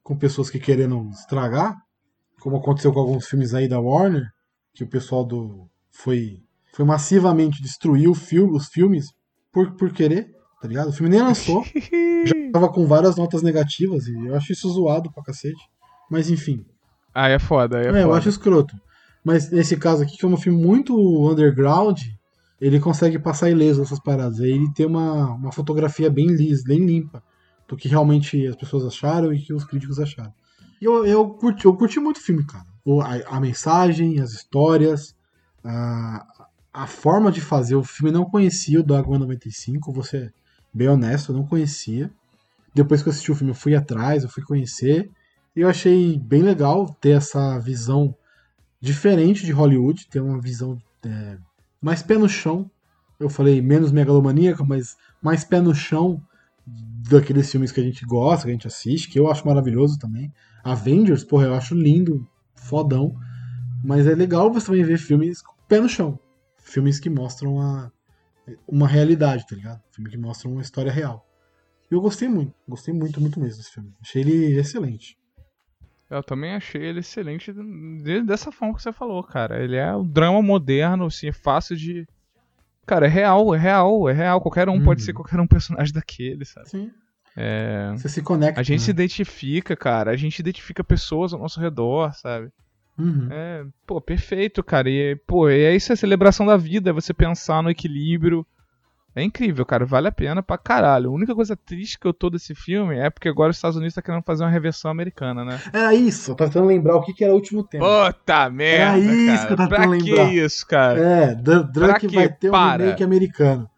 Speaker 1: com pessoas que querendo estragar, como aconteceu com alguns filmes aí da Warner, que o pessoal do. foi, foi massivamente destruir filme, os filmes por, por querer, tá ligado? O filme nem lançou, [LAUGHS] tava com várias notas negativas, e eu acho isso zoado pra cacete. Mas enfim.
Speaker 2: Aí é foda, é,
Speaker 1: É,
Speaker 2: foda.
Speaker 1: eu acho escroto. Mas nesse caso aqui, que é um filme muito underground, ele consegue passar ileso essas paradas. Aí ele tem uma, uma fotografia bem lisa, bem limpa, do que realmente as pessoas acharam e que os críticos acharam. E eu, eu, curti, eu curti muito o filme, cara. O- A, a mensagem, as histórias, a, a forma de fazer. O filme não conhecia o Dogma 95, vou ser bem honesto, eu não conhecia. Depois que eu assisti o filme, eu fui atrás, eu fui conhecer. E eu achei bem legal ter essa visão diferente de Hollywood, ter uma visão é, mais pé no chão. Eu falei menos megalomaníaca, mas mais pé no chão daqueles filmes que a gente gosta, que a gente assiste, que eu acho maravilhoso também. Avengers, porra, eu acho lindo, fodão. Mas é legal você também ver filmes pé no chão. Filmes que mostram a, uma realidade, tá ligado? Filme que mostram uma história real. E eu gostei muito, gostei muito, muito mesmo desse filme. Achei ele excelente.
Speaker 2: Eu também achei ele excelente de- dessa forma que você falou, cara. Ele é um drama moderno, assim, fácil de. Cara, é real, é real, é real. Qualquer um pode
Speaker 1: Uhum.
Speaker 2: ser qualquer um personagem [LAUGHS] daquele, sabe?
Speaker 1: Sim.
Speaker 2: É.
Speaker 1: Você se conecta.
Speaker 2: A gente
Speaker 1: né?
Speaker 2: se identifica, cara. A gente identifica pessoas ao nosso redor, sabe?
Speaker 1: Uhum.
Speaker 2: É, pô, perfeito, cara. E, pô, é isso, é a celebração da vida, é você pensar no equilíbrio. É incrível, cara. Vale a pena pra caralho. A única coisa triste que eu tô desse filme é porque agora os Estados Unidos tá querendo fazer uma reversão americana, né?
Speaker 1: Era isso, eu tava tentando lembrar o que, que era o último tema.
Speaker 2: Puta merda,
Speaker 1: isso
Speaker 2: cara.
Speaker 1: que eu tava
Speaker 2: pra
Speaker 1: tentando
Speaker 2: que
Speaker 1: lembrar.
Speaker 2: isso, cara?
Speaker 1: É, Drunk vai ter um remake americano.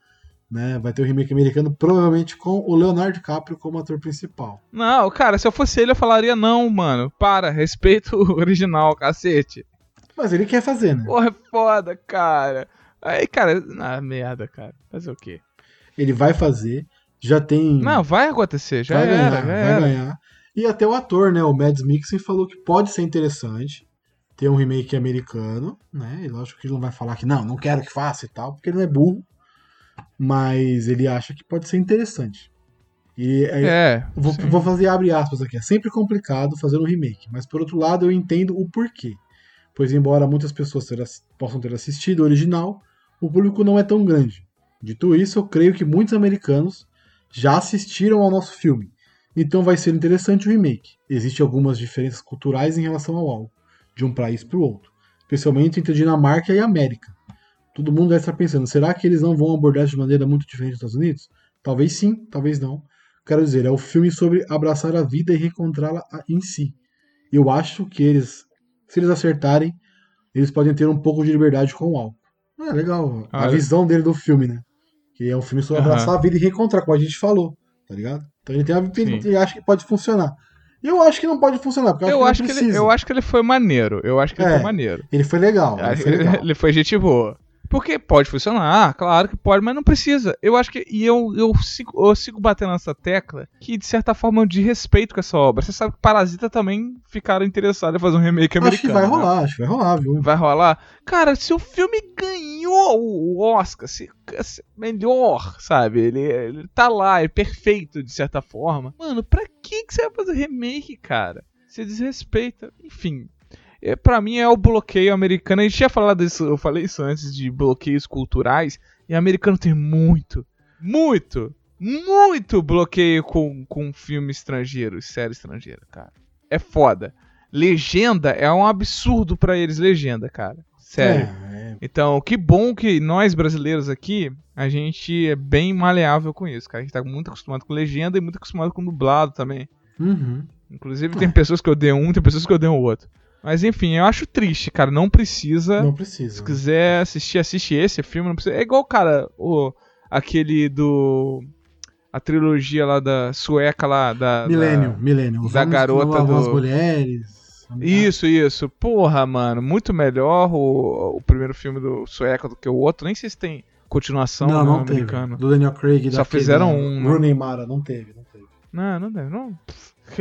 Speaker 1: Né? Vai ter um remake americano, provavelmente com o Leonardo DiCaprio como ator principal.
Speaker 2: Não, cara, se eu fosse ele, eu falaria não, mano. Para, [LAUGHS] respeita o original, cacete.
Speaker 1: Mas ele quer fazer, né?
Speaker 2: Porra, é foda, cara. Aí, cara, ah, merda, cara. Fazer o quê?
Speaker 1: Ele vai fazer, já tem.
Speaker 2: Não, vai acontecer, já
Speaker 1: vai
Speaker 2: era,
Speaker 1: ganhar,
Speaker 2: já
Speaker 1: vai
Speaker 2: era.
Speaker 1: ganhar. E até o ator, né? O Mads Mikkelsen falou que pode ser interessante ter um remake americano, né? E lógico que ele não vai falar que não, não quero que faça e tal, porque ele não é burro. Mas ele acha que pode ser interessante. E aí,
Speaker 2: É,
Speaker 1: Vou, vou fazer abre aspas aqui. É sempre complicado fazer um remake, mas por outro lado eu entendo o porquê. Pois embora muitas pessoas ter possam ter assistido o original, o público não é tão grande. Dito isso, eu creio que muitos americanos já assistiram ao nosso filme. Então vai ser interessante o remake. Existem algumas diferenças culturais em relação ao algo, de um país para o outro, especialmente entre Dinamarca e América. Todo mundo deve estar pensando, será que eles não vão abordar de maneira muito diferente dos Estados Unidos? Talvez sim, talvez não. Quero dizer, é o filme sobre abraçar a vida e reencontrá-la em si. Eu acho que eles, se eles acertarem, eles podem ter um pouco de liberdade com o álcool. É legal, a
Speaker 2: Ah,
Speaker 1: visão dele do filme, né? Que é um filme sobre abraçar a vida e reencontrar, como a gente falou, tá ligado? Então ele tem a,
Speaker 2: Sim.
Speaker 1: ele acha que pode funcionar. Eu acho que não pode funcionar, porque eu,
Speaker 2: Eu
Speaker 1: acho
Speaker 2: acho,
Speaker 1: que,
Speaker 2: que ele, eu acho que ele foi maneiro. Eu acho que ele
Speaker 1: É.
Speaker 2: foi maneiro.
Speaker 1: Ele foi legal, ele foi [LAUGHS] legal.
Speaker 2: Ele foi gente boa. Porque pode funcionar, claro que pode, mas não precisa. Eu acho que. E eu, eu, sigo, eu sigo batendo nessa tecla que, de certa forma, eu desrespeito com essa obra. Você sabe que Parasita também ficaram interessados em fazer um remake americano.
Speaker 1: acho que vai
Speaker 2: né?
Speaker 1: rolar, acho que vai rolar, viu?
Speaker 2: Vai rolar? Cara, se o filme ganhou o Oscar, se, se- melhor, sabe? Ele, ele tá lá, é perfeito de certa forma. Mano, pra que, que você vai fazer remake, cara? Você desrespeita. Enfim. É, pra mim é o bloqueio americano. A gente tinha falado isso, eu falei isso antes de bloqueios culturais. E americano tem muito, muito, muito bloqueio com, com filme estrangeiro, série estrangeira, cara. É foda. Legenda é um absurdo pra eles, legenda, cara. Sério.
Speaker 1: É, é.
Speaker 2: Então, que bom que nós brasileiros aqui, a gente é bem maleável com isso, cara. A gente tá muito acostumado com legenda e muito acostumado com dublado também.
Speaker 1: Uhum.
Speaker 2: Inclusive, tem pessoas que odeiam um, tem pessoas que odeiam o outro. Mas enfim, eu acho triste, cara. Não precisa.
Speaker 1: Não precisa.
Speaker 2: Se quiser assistir, assiste esse filme. Não precisa. É igual, cara, o, aquele do. a trilogia lá da sueca lá da.
Speaker 1: Millennium, Millennium. Os
Speaker 2: da
Speaker 1: homens
Speaker 2: garota
Speaker 1: não, As
Speaker 2: do-
Speaker 1: mulheres.
Speaker 2: Da... Isso, isso. Porra, mano. Muito melhor o, o primeiro filme do sueca do que o outro. Nem sei se tem continuação
Speaker 1: Não, não
Speaker 2: americano.
Speaker 1: Do Daniel Craig.
Speaker 2: Só
Speaker 1: daquele,
Speaker 2: fizeram um, né?
Speaker 1: Rooney Mara, não teve, não teve.
Speaker 2: Não, não deve. Não. Quer-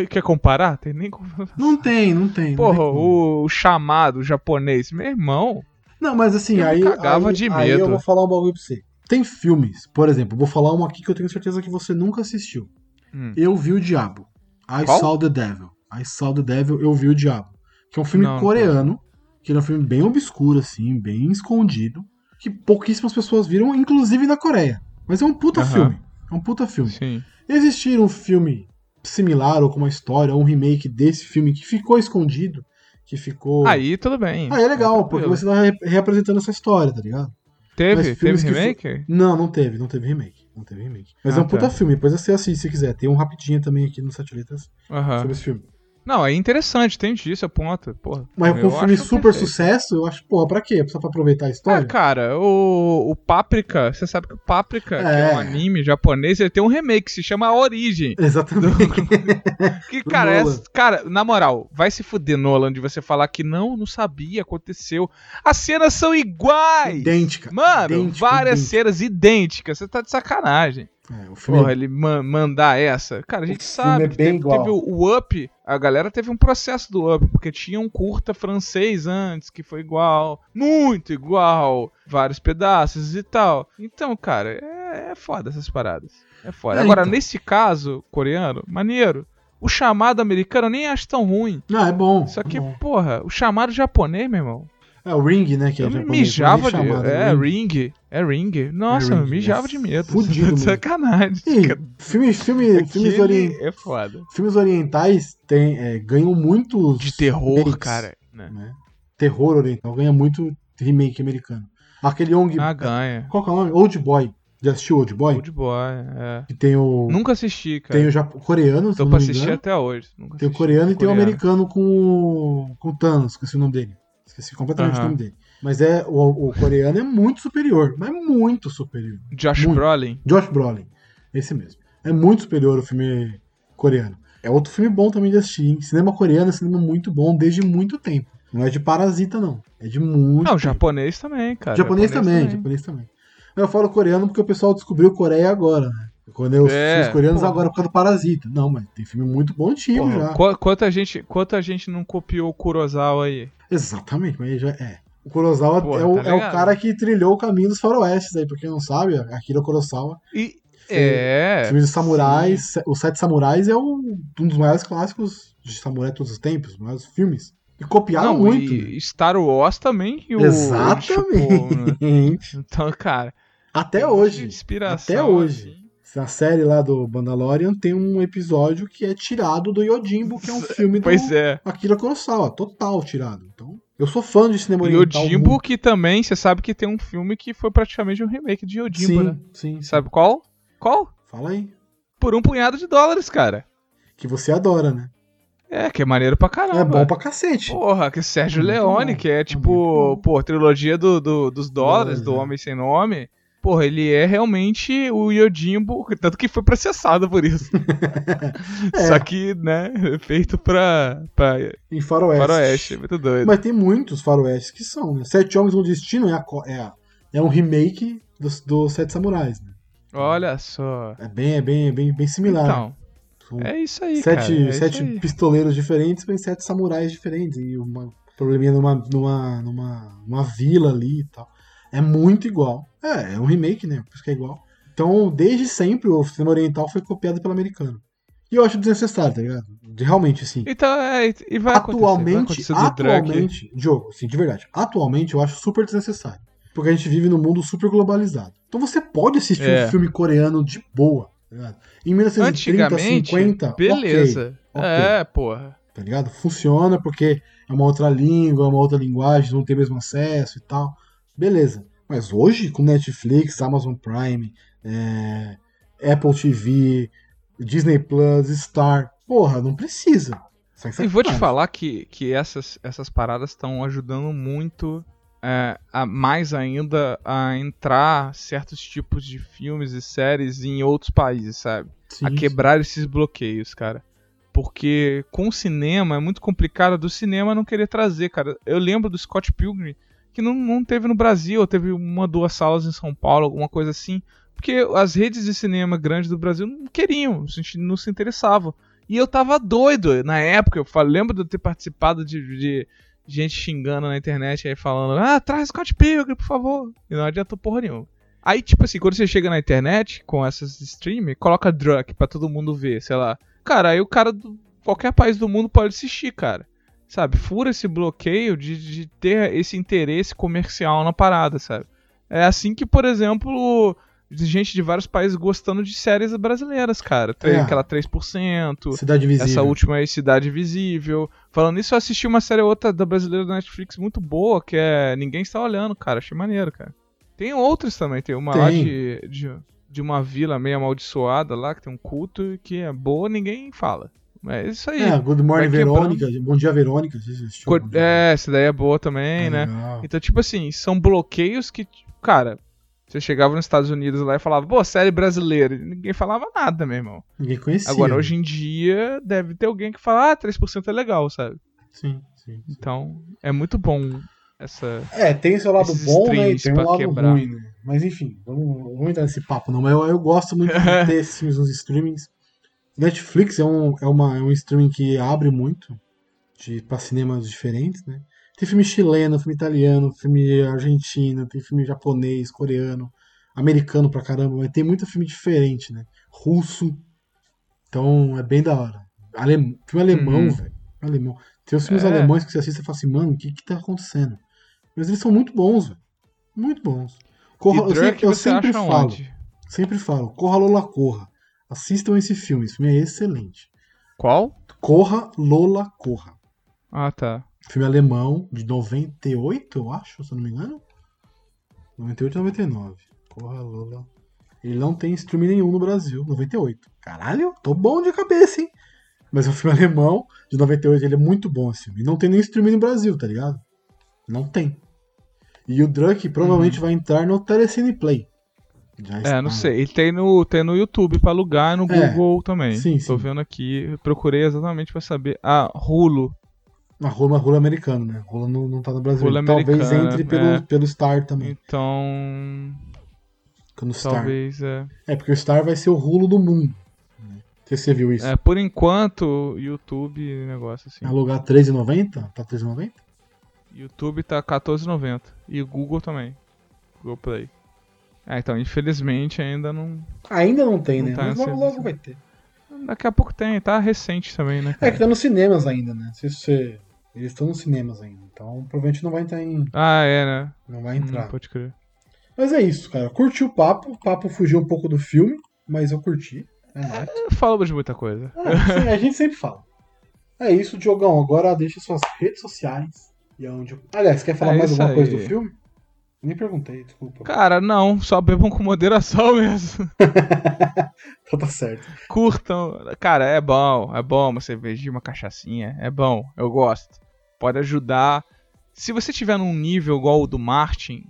Speaker 2: Quer comparar? Tem nem.
Speaker 1: Não tem, não tem. não
Speaker 2: Porra,
Speaker 1: tem como.
Speaker 2: o, o chamado japonês, meu irmão.
Speaker 1: Não, mas assim,
Speaker 2: Eu
Speaker 1: aí,
Speaker 2: cagava
Speaker 1: aí,
Speaker 2: de
Speaker 1: aí
Speaker 2: medo.
Speaker 1: eu vou falar um bagulho pra você. Tem filmes, por exemplo, vou falar um aqui que eu tenho certeza que você nunca assistiu.
Speaker 2: Hum.
Speaker 1: Eu vi o Diabo. I
Speaker 2: Qual?
Speaker 1: Saw the Devil. I Saw the Devil, Eu Vi o Diabo. Que é um filme
Speaker 2: Não, não
Speaker 1: coreano, que ele é um filme bem obscuro, assim, bem escondido, que pouquíssimas pessoas viram, inclusive na Coreia. Mas é um puta
Speaker 2: Aham.
Speaker 1: filme. É um puta filme.
Speaker 2: Sim.
Speaker 1: Existir um filme similar ou com uma história, ou um remake desse filme que ficou escondido, que ficou.
Speaker 2: Aí tudo bem.
Speaker 1: Ah, é legal, porque você tá re- reapresentando essa história, tá ligado?
Speaker 2: Teve? Teve remake?
Speaker 1: Não, não teve, não teve remake. Não teve remake. Mas
Speaker 2: Ah,
Speaker 1: é um puta
Speaker 2: tá.
Speaker 1: filme, depois você assiste se quiser. Tem um rapidinho também aqui no Sete Letras
Speaker 2: Aham.
Speaker 1: sobre esse filme.
Speaker 2: Não, é interessante, tem disso, é ponto. Porra.
Speaker 1: Mas com um filme super
Speaker 2: perfeito.
Speaker 1: sucesso, eu acho, porra, pra quê? Só pra aproveitar a
Speaker 2: Ah,
Speaker 1: história?
Speaker 2: cara, o, o Páprica, você sabe que o Páprica, que é
Speaker 1: É.
Speaker 2: um anime japonês, ele tem um remake que se chama A Origem.
Speaker 1: Exatamente. [LAUGHS]
Speaker 2: Que,
Speaker 1: Do
Speaker 2: cara, é, cara, na moral, vai se fuder, Nolan, de você falar que não, não sabia, aconteceu. As cenas são iguais!
Speaker 1: Idêntica.
Speaker 2: Mano,
Speaker 1: idêntica,
Speaker 2: várias
Speaker 1: idêntica.
Speaker 2: cenas idênticas, você tá de sacanagem.
Speaker 1: É, o filme
Speaker 2: Porra, ele ma- mandar essa. Cara, a gente sabe
Speaker 1: é
Speaker 2: que teve, teve o, Up, a galera teve um processo do Up, porque tinha um curta francês antes que foi igual, muito igual, vários pedaços e tal. Então, cara, é, é foda essas paradas. É foda.
Speaker 1: É,
Speaker 2: Agora,
Speaker 1: então.
Speaker 2: nesse caso, coreano, maneiro. O chamado americano eu nem acho tão ruim.
Speaker 1: Não, é bom.
Speaker 2: Só
Speaker 1: é
Speaker 2: que,
Speaker 1: bom.
Speaker 2: porra, o chamado japonês, meu irmão.
Speaker 1: É o Ring, né? Que é
Speaker 2: Eu
Speaker 1: japonês,
Speaker 2: mijava
Speaker 1: é
Speaker 2: de.
Speaker 1: chamado,
Speaker 2: É,
Speaker 1: Ring.
Speaker 2: ring. É ring. Nossa,
Speaker 1: É
Speaker 2: eu
Speaker 1: ring,
Speaker 2: mijava
Speaker 1: é
Speaker 2: de medo.
Speaker 1: fudido [LAUGHS]
Speaker 2: sacanagem.
Speaker 1: E filme, filme, filmes, orien-
Speaker 2: É foda.
Speaker 1: filmes orientais tem, é, ganham muitos.
Speaker 2: De terror,
Speaker 1: remakes,
Speaker 2: cara. né?
Speaker 1: né? Terror oriental ganha muito remake americano. Aquele Young.
Speaker 2: Ah, ganha.
Speaker 1: Qual que é o nome? Old Boy. Já assistiu Old Boy?
Speaker 2: Old Boy, é.
Speaker 1: Que tem o.
Speaker 2: Nunca assisti, cara.
Speaker 1: Tem o japo- coreano,
Speaker 2: Tô
Speaker 1: eu
Speaker 2: pra assistir
Speaker 1: engano.
Speaker 2: até hoje. Nunca
Speaker 1: Tem o
Speaker 2: assisti.
Speaker 1: coreano e tem o americano com o, com o Thanos, esqueci o nome dele. Esqueci completamente
Speaker 2: Aham.
Speaker 1: o nome dele. Mas é o, o coreano é muito superior, mas muito superior.
Speaker 2: Josh
Speaker 1: Muito.
Speaker 2: Brolin.
Speaker 1: Josh Brolin, esse mesmo. É muito superior o filme coreano. É outro filme bom também de assistir. hein? Cinema coreano é cinema muito bom desde muito tempo. Não é de parasita, não. É de muito
Speaker 2: Não,
Speaker 1: tempo.
Speaker 2: japonês também, cara.
Speaker 1: japonês, também, japonês também. Eu falo coreano porque o pessoal descobriu Coreia agora, né? Quando eu
Speaker 2: É,
Speaker 1: os coreanos
Speaker 2: porra.
Speaker 1: agora por causa do Parasita. Não, mas tem filme muito bom antigo já.
Speaker 2: qu- quanta, gente, quanta gente não copiou o Kurosawa aí?
Speaker 1: Exatamente, mas já é. O Kurosawa
Speaker 2: Porra,
Speaker 1: é, o,
Speaker 2: tá
Speaker 1: é o cara que trilhou o caminho dos faroestes aí, pra quem não sabe, Akira Kurosawa.
Speaker 2: E. É.
Speaker 1: filme de samurais, Os Sete Samurais é o- um dos maiores clássicos de samurai de todos os tempos, os maiores filmes. E copiaram
Speaker 2: Não,
Speaker 1: muito.
Speaker 2: e Star Wars também. E o,
Speaker 1: Exatamente.
Speaker 2: né? Então, cara.
Speaker 1: Até
Speaker 2: um de
Speaker 1: hoje. Até hoje. Na série lá do Mandalorian tem um episódio que é tirado do Yojimbo, que é um filme do
Speaker 2: Pois é.
Speaker 1: Akira Kurosawa, total tirado. Então, eu sou fã de cinema oriental.
Speaker 2: Jimbo,
Speaker 1: muito.
Speaker 2: que também, você sabe que tem um filme que foi praticamente um remake de Yojimbo,
Speaker 1: sim,
Speaker 2: né?
Speaker 1: sim, sim.
Speaker 2: Sabe qual? Qual?
Speaker 1: Fala aí.
Speaker 2: Por um punhado de dólares, cara.
Speaker 1: Que você adora, né?
Speaker 2: É, que é maneiro pra caramba.
Speaker 1: É bom pra cacete.
Speaker 2: Porra, que Sérgio
Speaker 1: Muito
Speaker 2: Leone,
Speaker 1: bom.
Speaker 2: que é
Speaker 1: muito
Speaker 2: tipo,
Speaker 1: bom.
Speaker 2: pô, trilogia do, do- dos dólares,
Speaker 1: Dólares,
Speaker 2: do
Speaker 1: é.
Speaker 2: Homem Sem Nome. Porra, ele é realmente o Yojimbo, tanto que foi processado por isso. [LAUGHS]
Speaker 1: É.
Speaker 2: Só que, né, feito pra, pra
Speaker 1: Em Faroeste.
Speaker 2: faroeste, muito doido.
Speaker 1: Mas tem muitos faroestes que são, né? Sete Homens no Destino é, a é, a- é um remake dos do Sete Samurais, né?
Speaker 2: Olha só.
Speaker 1: É bem, é bem, é bem, bem similar.
Speaker 2: Então, é isso aí,
Speaker 1: sete
Speaker 2: cara. é
Speaker 1: sete
Speaker 2: aí.
Speaker 1: pistoleiros diferentes, mas sete samurais diferentes. E uma probleminha numa, numa, numa, numa vila ali e tal. É muito igual. É, é um remake, né? Por isso que é igual. Então, desde sempre, o cinema oriental foi copiado pelo americano. E eu acho desnecessário, tá ligado? De- Realmente, assim.
Speaker 2: Então, é, e vai acontecer, vai
Speaker 1: atualmente, atualmente, Diogo, assim, de verdade, atualmente eu acho super desnecessário. Porque a gente vive num mundo super globalizado. Então você pode assistir
Speaker 2: É.
Speaker 1: um filme coreano de boa, tá ligado? Em 1930,
Speaker 2: Antigamente,
Speaker 1: 50,
Speaker 2: beleza.
Speaker 1: ok, ok.
Speaker 2: É, porra.
Speaker 1: tá ligado? Funciona porque é uma outra língua, é uma outra linguagem, não tem o mesmo acesso e tal. Beleza. Mas hoje, com Netflix, Amazon Prime, é, Apple TV, Disney Plus, Star, porra, não precisa.
Speaker 2: E vou te falar que, que essas, essas paradas estão ajudando muito é, a, mais ainda a entrar certos tipos de filmes e séries em outros países, sabe?
Speaker 1: Sim,
Speaker 2: a quebrar esses bloqueios, cara. Porque com o cinema é muito complicado do cinema não querer trazer, cara. Eu lembro do Scott Pilgrim, que não, não teve no Brasil, teve uma, duas salas em São Paulo, alguma coisa assim. Porque as redes de cinema grandes do Brasil não queriam, não se interessavam. E eu tava doido na época, eu falo, lembro de eu ter participado de, de gente xingando na internet aí falando, ah, traz Scott Pilgrim, por favor. E não adiantou porra nenhuma. Aí, tipo assim, quando você chega na internet com essas streams, coloca Drunk pra todo mundo ver, sei lá. Cara, aí o cara do qualquer país do mundo pode assistir, cara. Sabe? Fura esse bloqueio de, de ter esse interesse comercial na parada, sabe? É assim que, por exemplo, de gente de vários países gostando de séries brasileiras, cara. Tem
Speaker 1: É.
Speaker 2: aquela 3%.
Speaker 1: Cidade Visível.
Speaker 2: Essa última aí, Cidade Visível. Falando nisso, eu assisti uma série outra da brasileira da Netflix muito boa, que é Ninguém Está Olhando, cara. Achei maneiro, cara. Tem outras também, tem uma lá
Speaker 1: Tem.
Speaker 2: de, de, de uma vila meio amaldiçoada lá, que tem um culto que é boa, ninguém fala. Mas é isso aí.
Speaker 1: É, Good Morning
Speaker 2: quebrando.
Speaker 1: Verônica, Bom Dia Verônica, assistiu?
Speaker 2: Cor-
Speaker 1: Bom Dia
Speaker 2: É, essa daí é boa também,
Speaker 1: Verônica?
Speaker 2: né?
Speaker 1: Legal.
Speaker 2: Então, tipo assim, são bloqueios que, cara, você chegava nos Estados Unidos lá e falava, pô, série brasileira. E ninguém falava nada, meu irmão.
Speaker 1: Ninguém conhecia.
Speaker 2: Agora, hoje em dia, deve ter alguém que fala, ah, 3% é legal, sabe?
Speaker 1: Sim, sim. sim.
Speaker 2: Então, é muito bom essa.
Speaker 1: É, tem seu lado bom, né? E tem um lado
Speaker 2: quebrar.
Speaker 1: ruim, né? Mas enfim, vamos, vamos entrar nesse papo não. Mas eu, eu gosto muito de [LAUGHS] ter esses filmes nos streamings. Netflix é um, é, uma, é um streaming que abre muito pra cinemas diferentes, né? Tem filme chileno, filme italiano, filme argentino, tem filme japonês, coreano, americano pra caramba, mas tem muito filme diferente, né? Russo. Então é bem da hora. Alem, filme alemão,
Speaker 2: Uhum.
Speaker 1: velho. Alemão. Tem os filmes
Speaker 2: É.
Speaker 1: alemães que você assiste e fala assim, mano, o que que tá acontecendo? Mas eles são muito bons, velho. Muito bons. Corra, eu sempre, eu sempre falo,
Speaker 2: onde?
Speaker 1: sempre falo, Corra Lola Corra. Assistam esse filme, esse filme é excelente.
Speaker 2: Qual?
Speaker 1: Corra Lola Corra.
Speaker 2: Ah, tá.
Speaker 1: Filme alemão de 98, eu acho, se eu não me engano. 98 ou 99. Corra Lola. Ele não tem streaming nenhum no Brasil, 98. Caralho, tô bom de cabeça, hein? Mas é um filme [LAUGHS] alemão de 98, ele é muito bom esse filme. E não tem nem streaming no Brasil, tá ligado? Não tem. E o Drunk provavelmente vai entrar no Telecine Play. Já
Speaker 2: É, não sei. E tem no, tem no YouTube pra alugar e no
Speaker 1: É,
Speaker 2: Google também.
Speaker 1: sim,
Speaker 2: Tô
Speaker 1: sim.
Speaker 2: vendo aqui, procurei exatamente pra saber. Ah, Hulu.
Speaker 1: A rola, rola americano, né? Rola não, não tá no Brasil.
Speaker 2: Rola
Speaker 1: Talvez
Speaker 2: americana,
Speaker 1: entre pelo,
Speaker 2: é.
Speaker 1: pelo Star também.
Speaker 2: Então.
Speaker 1: No Star.
Speaker 2: Talvez. É.
Speaker 1: É, porque o Star vai ser o rulo do mundo. né? Se você viu isso.
Speaker 2: é. Por enquanto, YouTube, negócio assim.
Speaker 1: Alugar R$13,90? Tá R$13,90?
Speaker 2: YouTube tá 14,90. E o Google também. Google Play. É, então, infelizmente ainda não.
Speaker 1: Ainda não tem,
Speaker 2: Não
Speaker 1: né?
Speaker 2: tá
Speaker 1: Mas logo, logo vai ter.
Speaker 2: Daqui a pouco tem, tá recente também, né?
Speaker 1: É
Speaker 2: cara?
Speaker 1: que tá nos cinemas ainda, né? Se você... Eles estão nos cinemas ainda. Então provavelmente não vai entrar em.
Speaker 2: Ah, é, né?
Speaker 1: Não vai
Speaker 2: Hum,
Speaker 1: entrar.
Speaker 2: pode crer.
Speaker 1: Mas é isso, cara. Curti o papo. O papo fugiu um pouco do filme, mas eu curti. É nóis.
Speaker 2: Falamos de muita coisa.
Speaker 1: É, a gente sempre fala. É isso, Diogão. Agora deixa suas redes sociais. E aonde. Aliás, quer falar
Speaker 2: É
Speaker 1: mais alguma coisa
Speaker 2: aí.
Speaker 1: do filme? Nem perguntei, desculpa.
Speaker 2: Cara, não, só bebam com moderação [LAUGHS] mesmo. [LAUGHS]
Speaker 1: Então tá certo.
Speaker 2: Curtam. Cara, é bom, é bom uma cervejinha, uma cachaçinha. É bom, eu gosto. Pode ajudar. Se você tiver num nível igual o do Martin,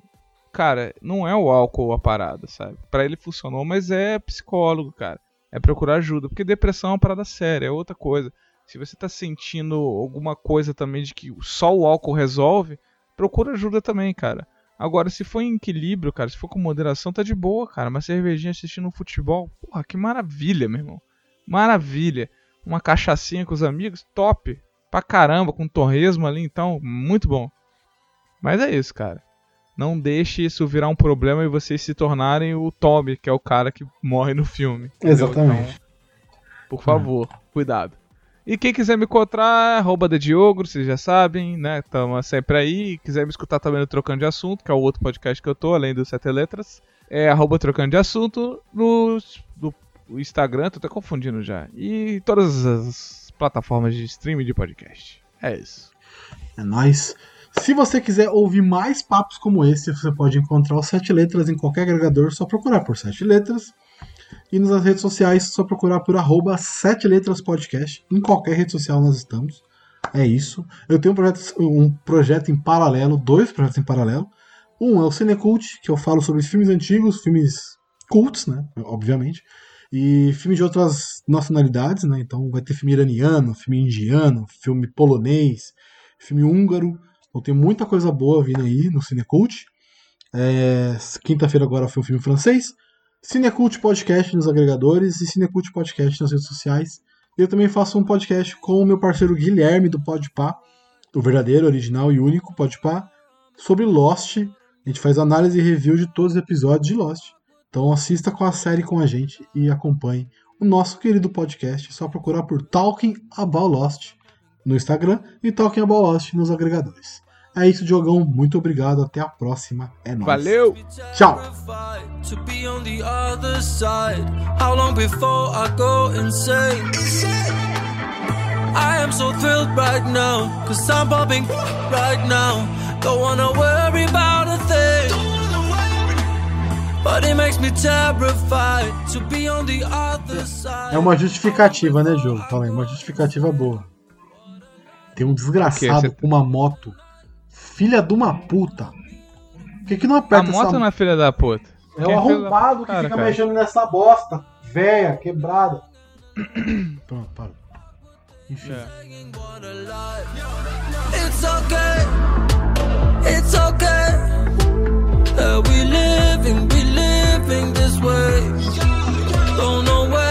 Speaker 2: cara, não é o álcool a parada, sabe? Pra ele funcionou, mas é psicólogo, cara. É procurar ajuda. Porque depressão é uma parada séria, é outra coisa. Se você tá sentindo alguma coisa também de que só o álcool resolve, procura ajuda também, cara. Agora, se for em equilíbrio, cara, se for com moderação, tá de boa, cara. Uma cervejinha assistindo um futebol, porra, que maravilha, meu irmão. Maravilha. Uma cachaçinha com os amigos, top. Pra caramba, com torresmo ali, então, muito bom. Mas é isso, cara. Não deixe isso virar um problema e vocês se tornarem o Tommy, que é o cara que morre no filme. entendeu?
Speaker 1: Exatamente.
Speaker 2: Então, por favor, cuidado. E quem quiser me encontrar, arroba de Diogo, vocês já sabem, né? Tamo sempre aí. Quiser me escutar também no Trocando de Assunto, que é o outro podcast que eu tô, além do Sete Letras. É arroba Trocando de Assunto no, no Instagram, tô até confundindo já. E todas as plataformas de streaming de podcast. É isso.
Speaker 1: É nóis. Se você quiser ouvir mais papos como esse, você pode encontrar os Sete Letras em qualquer agregador, só procurar por Sete Letras. E nas redes sociais, só procurar por arroba Sete Letras Podcast. Em qualquer rede social nós estamos. É isso. Eu tenho um projeto, um projeto em paralelo, dois projetos em paralelo. Um é o Cinecult, que eu falo sobre filmes antigos, filmes cults, né? Obviamente. E filmes de outras nacionalidades, né? Então vai ter filme iraniano, filme indiano, filme polonês, filme húngaro. Então tem muita coisa boa vindo aí no Cinecult. É, Quinta-feira agora foi um filme francês. Cinecult Podcast nos agregadores e Cinecult Podcast nas redes sociais. Eu também faço um podcast com o meu parceiro Guilherme do Podpah, o verdadeiro, original e único Podpah, sobre Lost. A gente faz análise e review de todos os episódios de Lost. Então assista com a série com a gente e acompanhe o nosso querido podcast. É só procurar por Talking About Lost no Instagram e Talking About Lost nos agregadores. É isso, Diogão. Muito obrigado. Até a próxima. É nóis.
Speaker 2: Valeu!
Speaker 1: Tchau!
Speaker 4: To be on the other side. How long before I go insane? I am so thrilled right now. Cause I'm popping right now. Don't wanna worry about a thing. But it makes me terrified to be on the other side.
Speaker 1: É uma justificativa, né, jogo? Fala aí, uma justificativa boa. Tem um desgraçado com uma moto filha de uma puta. Por que, que não aperta A
Speaker 2: moto
Speaker 1: essa...
Speaker 2: não é filha da puta.
Speaker 1: É o
Speaker 2: é
Speaker 1: arrombado que
Speaker 2: cara,
Speaker 1: fica
Speaker 2: cara.
Speaker 1: mexendo nessa bosta. Véia, quebrada. [COUGHS] Pronto, parou.
Speaker 2: É.
Speaker 4: It's okay. It's okay. Uh, we we this way. Don't know where.